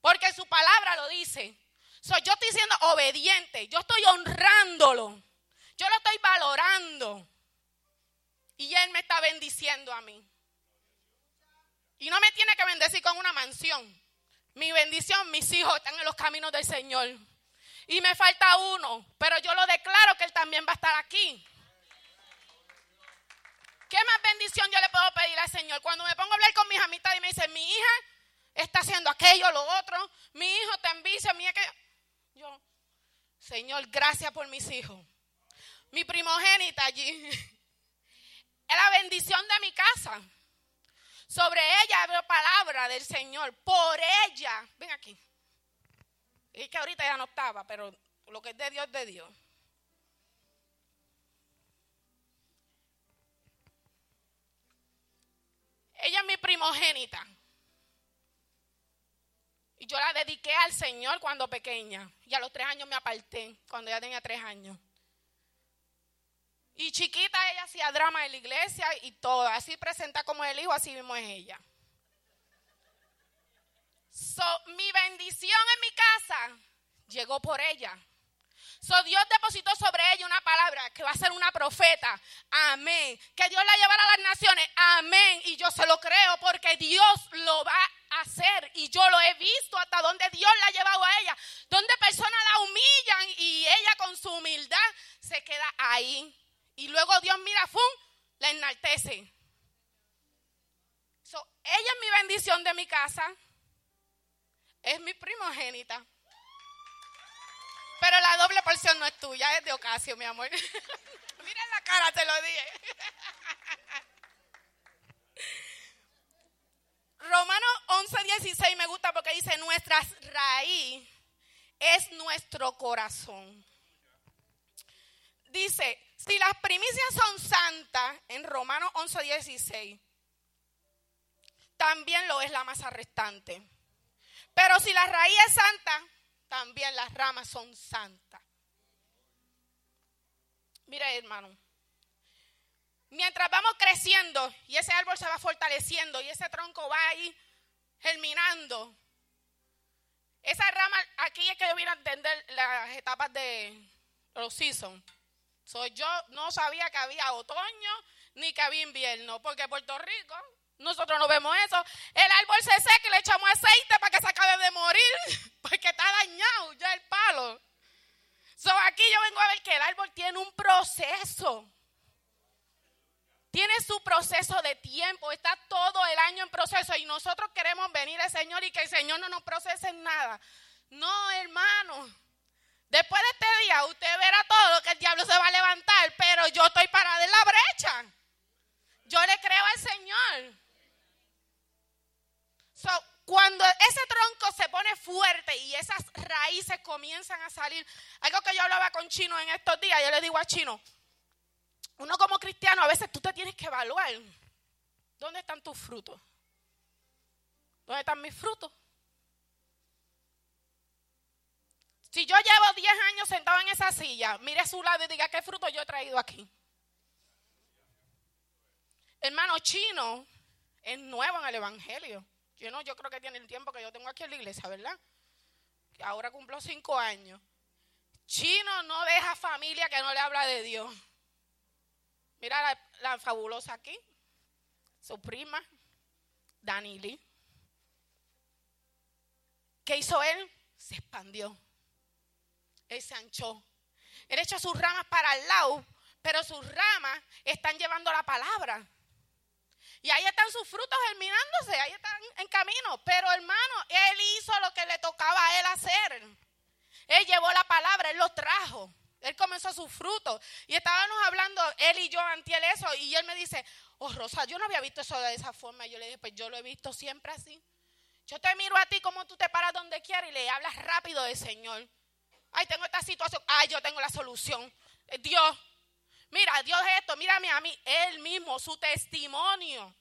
Porque su palabra lo dice. Yo estoy siendo obediente. Yo estoy honrándolo. Yo lo estoy valorando. Y Él me está bendiciendo a mí. Y no me tiene que bendecir con una mansión. Mi bendición, mis hijos están en los caminos del Señor. Y me falta uno, pero yo lo declaro que Él también va a estar aquí. ¿Qué más bendición yo le puedo pedir al Señor? Cuando me pongo a hablar con mis amistades y me dicen, mi hija está haciendo aquello, lo otro, mi hijo te envicia, mi que Yo, Señor, gracias por mis hijos. Mi primogénita allí. Es la bendición de mi casa. Sobre ella hablo palabra del Señor. Por ella. Ven aquí. Es que ahorita ya no estaba, pero lo que es de Dios, es de Dios. Ella es mi primogénita. Y yo la dediqué al Señor cuando pequeña. Y a los tres años me aparté, cuando ya tenía tres años. Y chiquita ella hacía drama en la iglesia y todo. Así presenta como el hijo, así mismo es ella. mi bendición en mi casa llegó por ella. So, Dios depositó sobre ella una palabra que va a ser una profeta. Amén. Que Dios la llevará a las naciones. Amén. Y yo se lo creo porque Dios lo va a hacer. Y yo lo he visto hasta donde Dios la ha llevado a ella. Donde personas la humillan y ella con su humildad se queda ahí. Y luego Dios mira, ¡fum! La enaltece. ella es mi bendición de mi casa. Es mi primogénita. Pero la doble porción no es tuya, es de ocasión, mi amor. Mira la cara, te lo dije. Romanos 11, 16 me gusta porque dice, nuestra raíz es nuestro corazón. Dice, si las primicias son santas, en Romanos 11, 16, también lo es la masa restante. Pero si la raíz es santa, también las ramas son santas. Mira, hermano. Mientras vamos creciendo y ese árbol se va fortaleciendo y ese tronco va ahí germinando, esa rama, aquí es que yo vine a entender las etapas de los seasons yo no sabía que había otoño ni que había invierno, porque Puerto Rico nosotros no vemos eso. El árbol se seca y le echamos aceite para que se acabe de morir, porque está dañado ya el palo. So, aquí yo vengo a ver que el árbol tiene un proceso. Tiene su proceso de tiempo, está todo el año en proceso y nosotros queremos venir al Señor y que el Señor no nos procese nada. No, hermano. Después de este día, usted verá todo que el diablo se va a levantar, pero yo estoy parada en la brecha. Yo le creo al Señor. Cuando ese tronco se pone fuerte y esas raíces comienzan a salir, algo que yo hablaba con Chino en estos días, yo le digo a Chino, uno como cristiano a veces tú te tienes que evaluar. ¿Dónde están tus frutos? ¿Dónde están mis frutos? Si yo llevo 10 años sentado en esa silla, mire a su lado y diga qué fruto yo he traído aquí. Hermano chino es nuevo en el Evangelio. Yo no, yo creo que tiene el tiempo que yo tengo aquí en la iglesia, ¿verdad? Ahora cumplo cinco años. Chino no deja familia que no le habla de Dios. Mira la, la fabulosa aquí, su prima, Danili. ¿Qué hizo él? Se expandió. Él se anchó. Él echó sus ramas para el lado, pero sus ramas están llevando la palabra. Y ahí están sus frutos germinándose, ahí están en camino. Pero hermano, él hizo lo que le tocaba a él hacer. Él llevó la palabra, él lo trajo. Él comenzó sus frutos. Y estábamos hablando, él y yo, ante él eso. Y él me dice, oh Rosa, yo no había visto eso de esa forma. Y yo le dije, pues yo lo he visto siempre así. Yo te miro a ti como tú te paras donde quieras y le hablas rápido del Señor. Ay, tengo esta situación. Ay, yo tengo la solución. Eh, Dios, mira, Dios esto, mírame a mí. Él mismo, su testimonio.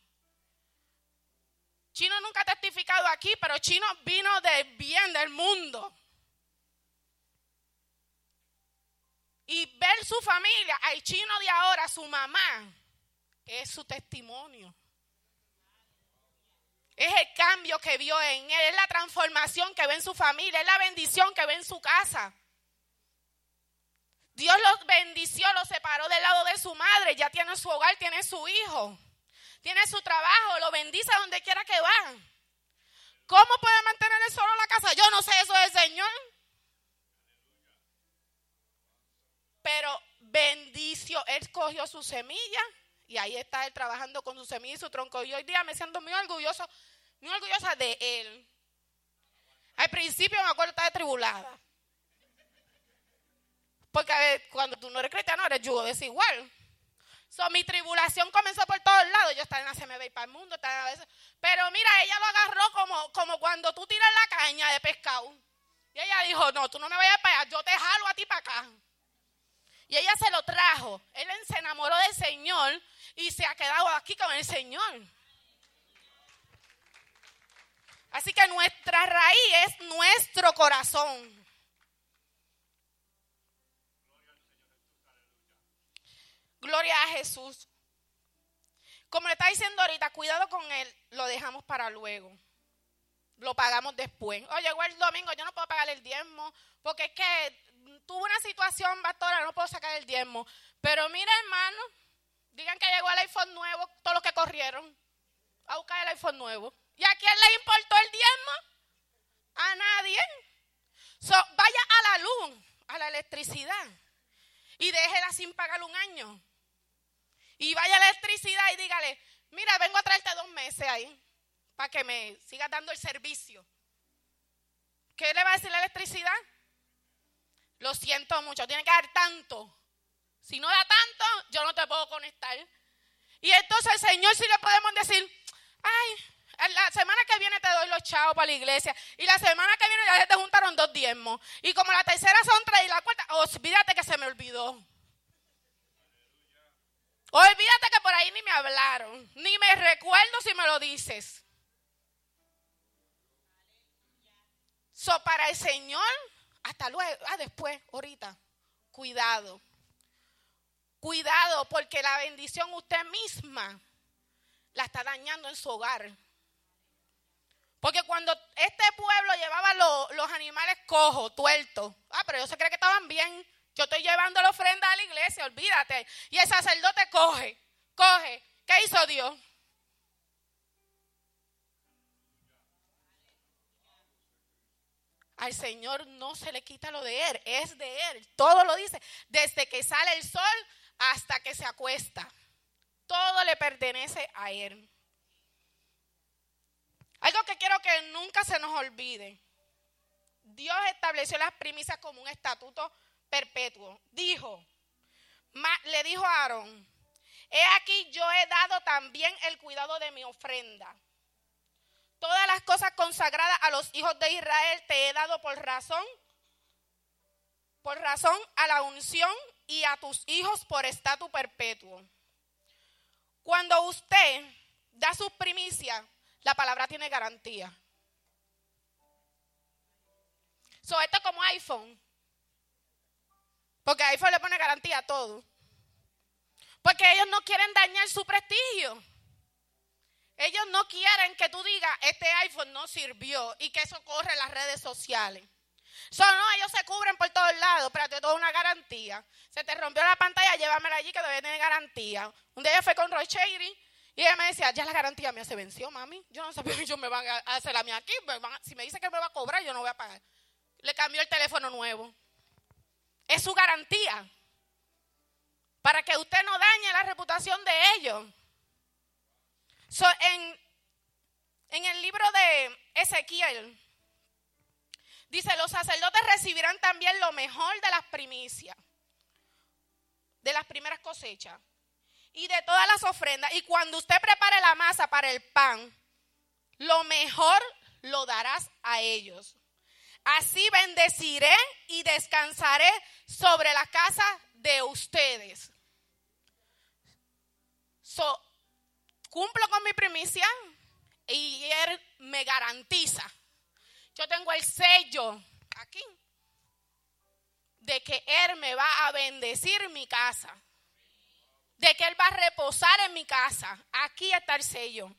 Chino nunca ha testificado aquí, pero Chino vino del bien del mundo. Y ver su familia, al chino de ahora, su mamá, es su testimonio. Es el cambio que vio en él, es la transformación que ve en su familia, es la bendición que ve en su casa. Dios los bendició, los separó del lado de su madre, ya tiene su hogar, tiene su hijo, tiene su trabajo, lo bendice donde quiera que va. ¿Cómo puede mantener solo la casa? Yo no sé eso del Señor. Pero bendició, él cogió su semilla y ahí está él trabajando con su semilla y su tronco. Y hoy día me siento muy orgulloso, muy orgullosa de él. Al principio me acuerdo estaba tribulada. Porque cuando tú no eres cristiano eres yugo desigual. So, mi tribulación comenzó por todos lados. Yo estaba en la CMB para el mundo. Pero mira, ella lo agarró como, como cuando tú tiras la caña de pescado. Y ella dijo, no, tú no me vayas para allá, yo te jalo a ti para acá. Y ella se lo trajo. Él se enamoró del Señor y se ha quedado aquí con el Señor. Así que nuestra raíz es nuestro corazón. Gloria a Jesús. Como le está diciendo ahorita, cuidado con él, lo dejamos para luego. Lo pagamos después. Oye, llegó el domingo, yo no puedo pagar el diezmo, porque es que tuve una situación, pastora, no puedo sacar el diezmo. Pero mira, hermano, digan que llegó el iPhone nuevo, todos los que corrieron a buscar el iPhone nuevo. ¿Y a quién le importó el diezmo? A nadie. vaya a la luz, a la electricidad, y déjela sin pagar un año. Y vaya la electricidad y dígale, mira, vengo a traerte dos meses ahí para que me sigas dando el servicio. ¿Qué le va a decir la electricidad? Lo siento mucho, tiene que dar tanto. Si no da tanto, yo no te puedo conectar. Y entonces el Señor sí le podemos decir, ay, la semana que viene te doy los chavos para la iglesia. Y la semana que viene ya te juntaron dos diezmos. Y como la tercera son tres y la cuarta, olvídate que se me olvidó. Olvídate que por ahí ni me hablaron, ni me recuerdo si me lo dices. So, para el Señor, hasta luego, ah, después, ahorita, cuidado. Cuidado, porque la bendición usted misma la está dañando en su hogar. Porque cuando este pueblo llevaba los animales cojos, tuertos, ah, pero ellos se creen que estaban bien. Yo estoy llevando la ofrenda a la iglesia, olvídate. Y el sacerdote coge, coge. ¿Qué hizo Dios? Al Señor no se le quita lo de Él, es de Él. Todo lo dice. Desde que sale el sol hasta que se acuesta. Todo le pertenece a Él. Algo que quiero que nunca se nos olvide. Dios estableció las primicias como un estatuto perpetuo. Dijo, le dijo a Aarón, he aquí yo he dado también el cuidado de mi ofrenda. Todas las cosas consagradas a los hijos de Israel te he dado por razón, por razón a la unción y a tus hijos por estatus perpetuo. Cuando usted da sus primicias, la palabra tiene garantía. So, esto es como iPhone. Porque iPhone le pone garantía a todo. Porque ellos no quieren dañar su prestigio. Ellos no quieren que tú digas, este iPhone no sirvió y que eso corre en las redes sociales. Son no, ellos se cubren por todos lados, pero te doy una garantía. Se te rompió la pantalla, llévamela allí que todavía tiene garantía. Un día yo fui con Roy Shady y ella me decía, ya la garantía mía se venció, mami. Yo no sabía que ellos me van a hacer la mía aquí. si me dice que me va a cobrar, yo no voy a pagar. Le cambió el teléfono nuevo. Es su garantía. Para que usted no dañe la reputación de ellos. en, en el libro de Ezequiel, Dice, los sacerdotes recibirán también lo mejor de las primicias, de las primeras cosechas y de todas las ofrendas. Y cuando usted prepare la masa para el pan, lo mejor lo darás a ellos. Así bendeciré y descansaré sobre la casa de ustedes. So, cumplo con mi primicia y él me garantiza yo tengo el sello aquí de que Él me va a bendecir mi casa. De que Él va a reposar en mi casa. Aquí está el sello.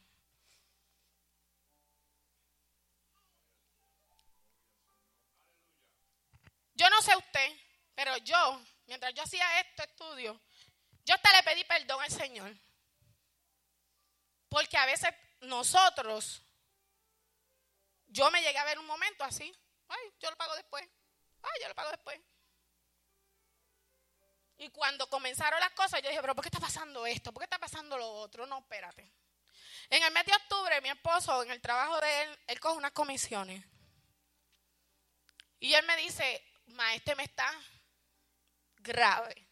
Yo no sé usted, pero yo, mientras yo hacía este estudio, yo hasta le pedí perdón al Señor. Porque a veces nosotros yo me llegué a ver un momento así. Ay, yo lo pago después. Ay, yo lo pago después. Y cuando comenzaron las cosas, yo dije, pero ¿por qué está pasando esto? ¿Por qué está pasando lo otro? No, espérate. En el mes de octubre, mi esposo, en el trabajo de él, él coge unas comisiones. Y él me dice, ma, este me está grave.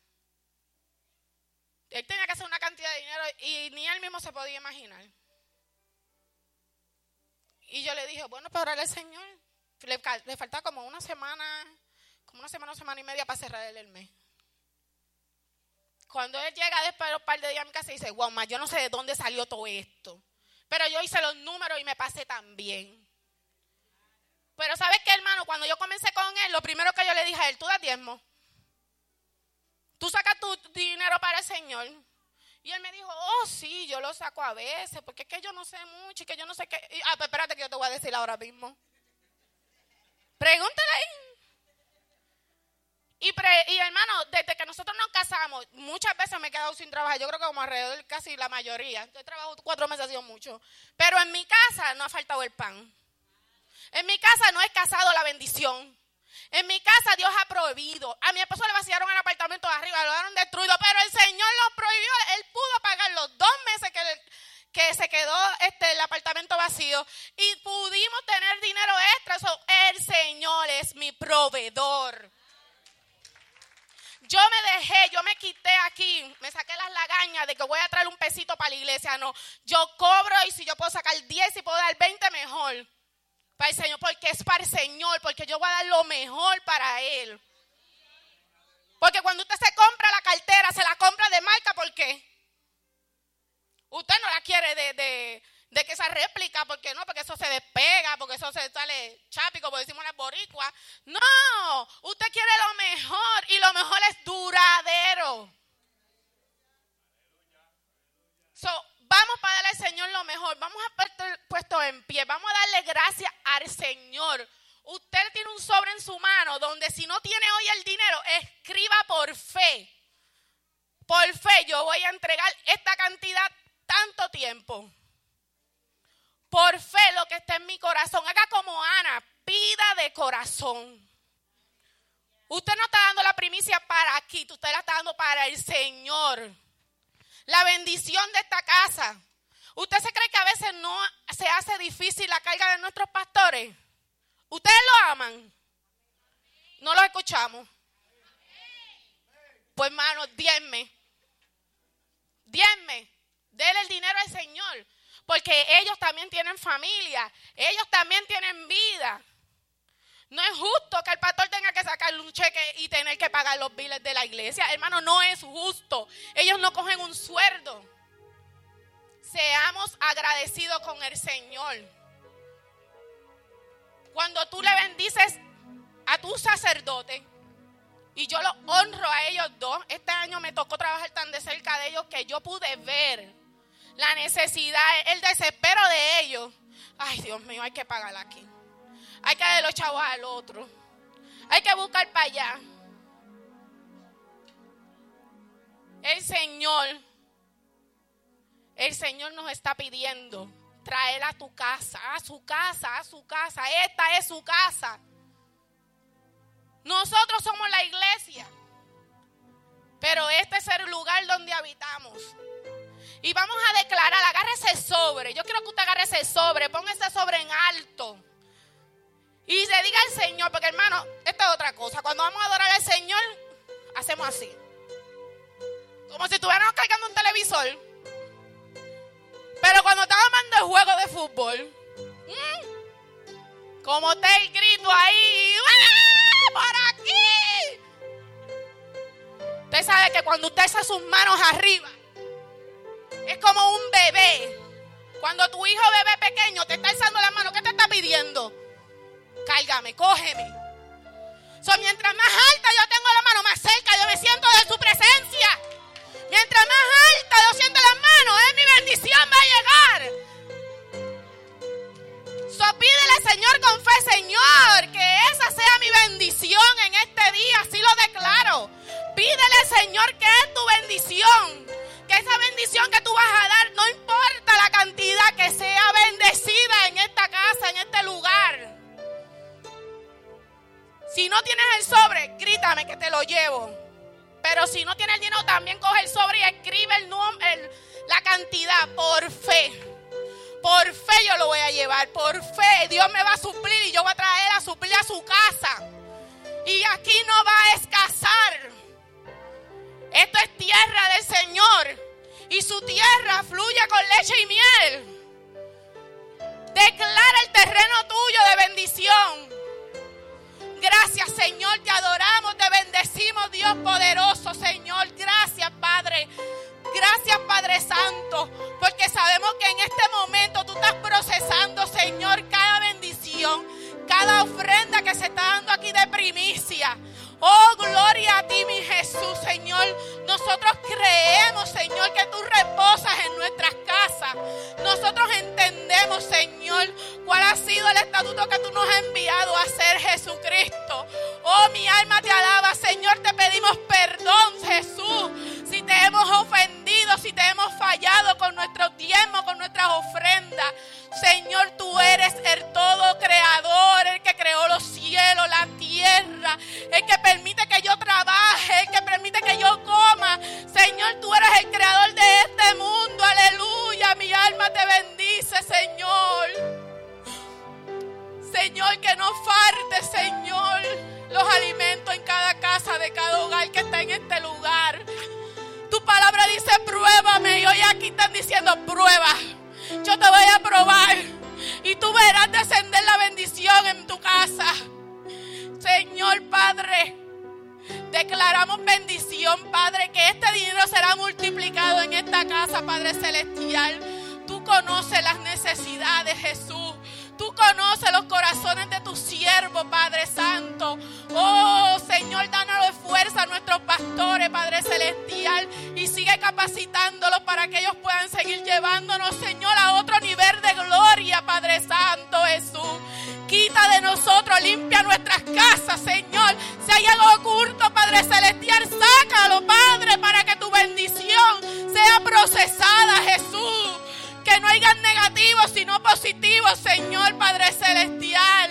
Él tenía que hacer una cantidad de dinero y ni él mismo se podía imaginar. Y yo le dije, bueno, pues orarle al Señor. Le, le faltaba como una semana, como una semana, una semana y media para cerrar el mes. Cuando él llega después de un par de días a mi casa y dice, wow, ma, yo no sé de dónde salió todo esto. Pero yo hice los números y me pasé también. Pero ¿sabes qué, hermano? Cuando yo comencé con él, lo primero que yo le dije a él, tú das diezmo. Tú sacas tu dinero para el Señor. Y él me dijo, oh, sí, yo lo saco a veces, porque es que yo no sé mucho y que yo no sé qué. ah, pero espérate que yo te voy a decir ahora mismo. Pregúntale ahí. Y, y hermano, desde que nosotros nos casamos, muchas veces me he quedado sin trabajo. Yo creo que como alrededor casi la mayoría. He trabajado cuatro meses, ha sido mucho. Pero en mi casa no ha faltado el pan. En mi casa no he casado la bendición. En mi casa Dios ha prohibido. A mi esposo le vaciaron el apartamento de arriba, lo dejaron destruido, pero el Señor lo prohibió. Él pudo pagar los dos meses que, que se quedó este, el apartamento vacío y pudimos tener dinero extra. el Señor es mi proveedor. Yo me dejé, yo me quité aquí, me saqué las lagañas de que voy a traer un pesito para la iglesia. No, yo cobro y si yo puedo sacar 10 y puedo dar 20, mejor para el Señor, porque es para el Señor, porque yo voy a dar lo mejor para Él. Porque cuando usted se compra la cartera, se la compra de marca, ¿por qué? Usted no la quiere de, de, de que esa réplica, porque no, porque eso se despega, porque eso se sale chapi, como decimos las boricuas. No, usted quiere lo mejor y lo mejor es duradero. So, Vamos para darle al Señor lo mejor. Vamos a puesto en pie. Vamos a darle gracias al Señor. Usted tiene un sobre en su mano donde si no tiene hoy el dinero, escriba por fe. Por fe yo voy a entregar esta cantidad tanto tiempo. Por fe lo que está en mi corazón. Haga como Ana, pida de corazón. Usted no está dando la primicia para aquí, usted la está dando para el Señor la bendición de esta casa. ¿Usted se cree que a veces no se hace difícil la carga de nuestros pastores? ¿Ustedes lo aman? No lo escuchamos. Pues hermano, diezme. Diezme. Dele el dinero al Señor. Porque ellos también tienen familia. Ellos también tienen vida. No es justo que el pastor tenga que sacar un cheque y tener que pagar los biles de la iglesia. Hermano, no es justo. Ellos no cogen un sueldo. Seamos agradecidos con el Señor. Cuando tú le bendices a tu sacerdote y yo los honro a ellos dos. Este año me tocó trabajar tan de cerca de ellos que yo pude ver la necesidad, el desespero de ellos. Ay, Dios mío, hay que pagar aquí. Hay que darle los chavos al otro. Hay que buscar para allá. El Señor, el Señor nos está pidiendo traer a tu casa, a su casa, a su casa. Esta es su casa. Nosotros somos la iglesia. Pero este es el lugar donde habitamos. Y vamos a declarar, agárrese sobre. Yo quiero que usted agarre ese sobre, ponga ese sobre en alto. Y se diga al Señor, porque hermano, esta es otra cosa. Cuando vamos a adorar al Señor, hacemos así. Como si estuviéramos cargando un televisor. Pero cuando estamos mandando el juego de fútbol, como está el grito ahí, ¡por aquí! Usted sabe que cuando usted hace sus manos arriba, es como un bebé. Cuando tu hijo bebé pequeño te está alzando la mano, ¿qué te está pidiendo? Cálgame, cógeme. So, mientras más alta yo tengo la mano, más cerca yo me siento de su presencia. Mientras más alta yo siento las manos, es mi bendición va a llegar. So, pídele, Señor, con fe, Señor, que esa sea mi bendición en este día. Así lo declaro. Pídele, Señor, que es tu bendición. Que esa bendición que tú vas a dar, no importa la cantidad, que sea bendecida en esta casa, en este lugar. Si no tienes el sobre, grítame que te lo llevo. Pero si no tienes el dinero, también coge el sobre y escribe el, el, la cantidad por fe. Por fe yo lo voy a llevar. Por fe Dios me va a suplir y yo voy a traer a suplir a su casa. Y aquí no va a escasar. Esto es tierra del Señor. Y su tierra fluye con leche y miel. Declara el terreno tuyo de bendición. Gracias Señor, te adoramos, te bendecimos Dios poderoso Señor. Gracias Padre. Gracias Padre Santo, porque sabemos que en este momento tú estás procesando Señor cada bendición, cada ofrenda que se está dando aquí de primicia. Oh, gloria a ti, mi Jesús, Señor. Nosotros creemos, Señor, que tú reposas en nuestras casas. Nosotros entendemos, Señor, cuál ha sido el estatuto que tú nos has enviado a ser Jesucristo. Oh, mi alma te alaba, Señor. Te pedimos perdón, Jesús. Si te hemos ofendido, si te hemos fallado con nuestro tiempo, con nuestras ofrendas. Señor, tú eres el todo creador, el que creó los cielos, la tierra, el que permite que yo trabaje, el que permite que yo coma. Señor, tú eres el creador de este mundo. Mi alma te bendice, Señor. Señor, que no falte, Señor, los alimentos en cada casa de cada hogar que está en este lugar. Tu palabra dice, pruébame. Y hoy aquí están diciendo, prueba. Yo te voy a probar. Y tú verás descender la bendición en tu casa. Señor Padre, declaramos bendición, Padre, que este dinero será multiplicado en esta casa, Padre Celestial. Tú conoces las necesidades, Jesús. Tú conoces los corazones de tu siervo, Padre Santo. Oh, Señor, danos fuerza a nuestros pastores, Padre Celestial. Y sigue capacitándolos para que ellos puedan seguir llevándonos, Señor, a otro nivel de gloria, Padre Santo Jesús. Quita de nosotros, limpia nuestras casas, Señor. Si hay algo oculto, Padre Celestial, sácalo, Padre, para que tu bendición sea procesada, Jesús. Que no haya negativos, sino positivos, Señor Padre Celestial.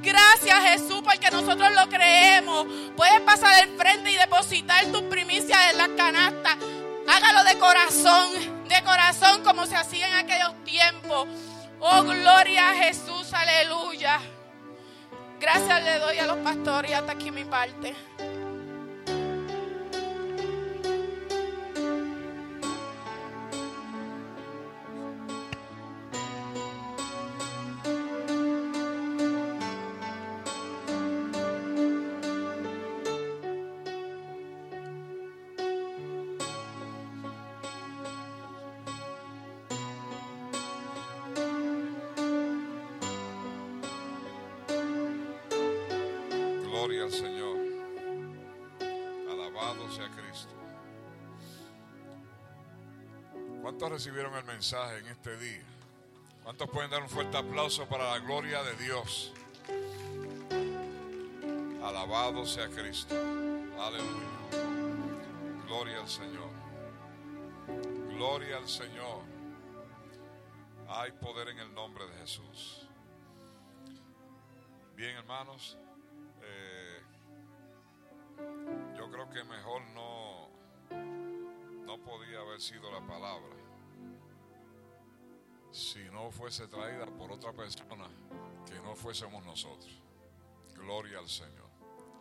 Gracias Jesús porque nosotros lo creemos. Puedes pasar al frente y depositar tus primicias en la canasta. Hágalo de corazón, de corazón como se hacía en aquellos tiempos. Oh, gloria a Jesús, aleluya. Gracias le doy a los pastores y hasta aquí mi parte. ¿Cuántos recibieron el mensaje en este día? ¿Cuántos pueden dar un fuerte aplauso para la gloria de Dios? Alabado sea Cristo. Aleluya. Gloria al Señor. Gloria al Señor. Hay poder en el nombre de Jesús. Bien, hermanos, eh, yo creo que mejor no, no podía haber sido la palabra si no fuese traída por otra persona que no fuésemos nosotros. Gloria al Señor.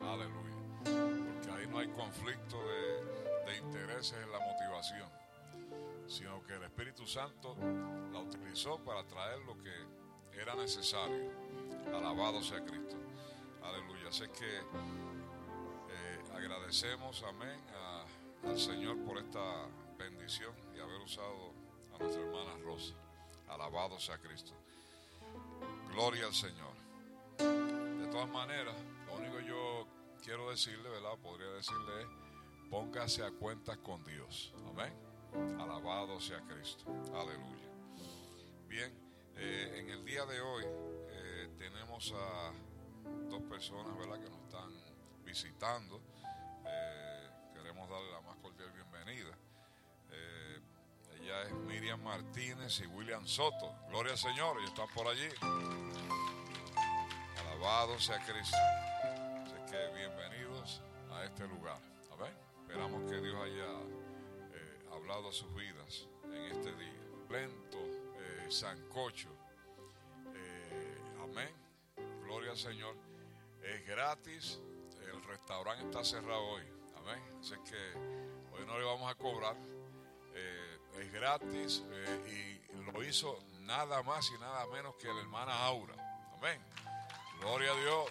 Aleluya. Porque ahí no hay conflicto de, intereses en la motivación, sino que el Espíritu Santo la utilizó para traer lo que era necesario. Alabado sea Cristo. Aleluya. Así que eh, agradecemos, amén, al Señor por esta bendición y haber usado a nuestra hermana Rosa. Alabado sea Cristo. Gloria al Señor. De todas maneras, lo único que yo quiero decirle, ¿verdad? Podría decirle es, póngase a cuentas con Dios. Amén. Alabado sea Cristo. Aleluya. Bien, eh, en el día de hoy eh, tenemos a dos personas, ¿verdad? Que nos están visitando. Eh, queremos darle la más cordial bienvenida. Es Miriam Martínez y William Soto. Gloria al Señor, ellos están por allí. Alabado sea Cristo. Así que bienvenidos a este lugar. Amén. Esperamos que Dios haya eh, hablado a sus vidas en este día. Lento, eh, sancocho. Eh, amén. Gloria al Señor. Es gratis. El restaurante está cerrado hoy. Amén. Así que hoy no le vamos a cobrar. Es gratis eh, y lo hizo nada más y nada menos que la hermana Aura. Amén. Gloria a Dios.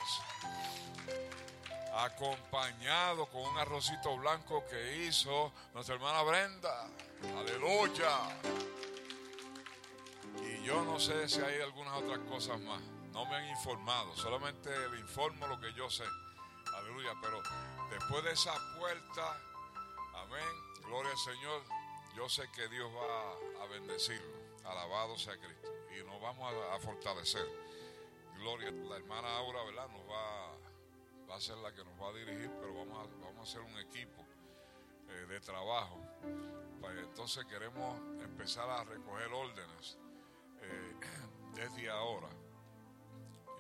Acompañado con un arrocito blanco que hizo nuestra hermana Brenda. Aleluya. Y yo no sé si hay algunas otras cosas más. No me han informado. Solamente le informo lo que yo sé. Aleluya. Pero después de esa puerta, amén. Gloria al Señor. Yo sé que Dios va a bendecirlo. Alabado sea Cristo. Y nos vamos a, fortalecer. Gloria. La hermana Aura, ¿verdad? Nos va, a ser la que nos va a dirigir, pero vamos a, vamos a hacer un equipo eh, de trabajo. Pues entonces queremos empezar a recoger órdenes eh, desde ahora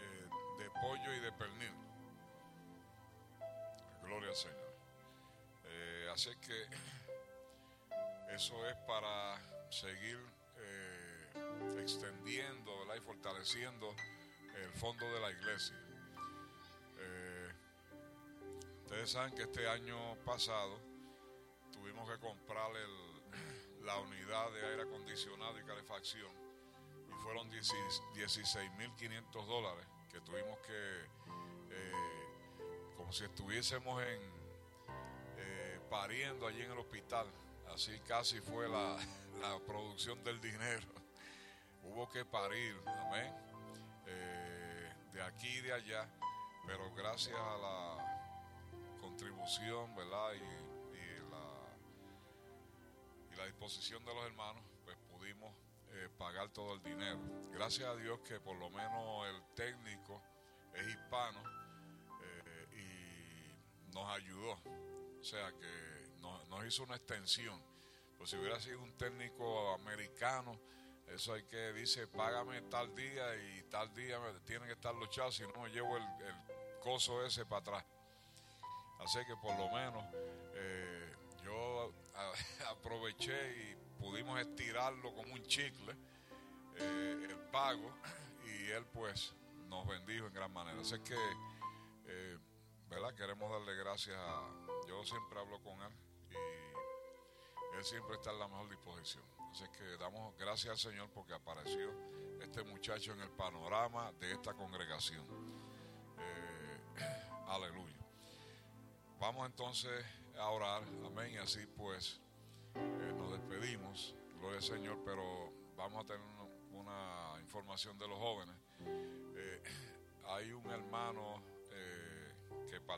eh, de pollo y de pernil. Gloria al Señor. Así que eso es para seguir eh, extendiendo y fortaleciendo el fondo de la iglesia. Eh, ustedes saben que este año pasado tuvimos que comprar la unidad de aire acondicionado y calefacción y fueron 16.500 dólares que tuvimos que, eh, como si estuviésemos en, pariendo allí en el hospital, así casi fue la, producción del dinero. Hubo que parir, amén, eh, de aquí y de allá, pero gracias a la contribución, ¿verdad? Y, y la, y la disposición de los hermanos, pues pudimos eh, pagar todo el dinero. Gracias a Dios que por lo menos el técnico es hispano eh, y nos ayudó. O sea que nos, hizo una extensión. Pues si hubiera sido un técnico americano, eso hay que, dice, págame tal día y tal día tienen que estar luchados, si no llevo el, coso ese para atrás. Así que por lo menos eh, yo aproveché y pudimos estirarlo como un chicle, eh, el pago, y él pues nos bendijo en gran manera. Así que, eh, ¿verdad? Queremos darle gracias a... Yo siempre hablo con él y él siempre está en la mejor disposición. Así que damos gracias al Señor porque apareció este muchacho en el panorama de esta congregación. Eh, aleluya. Vamos entonces a orar, amén, y así pues eh, nos despedimos, gloria al Señor, pero vamos a tener una, información de los jóvenes. Eh, hay un hermano que partió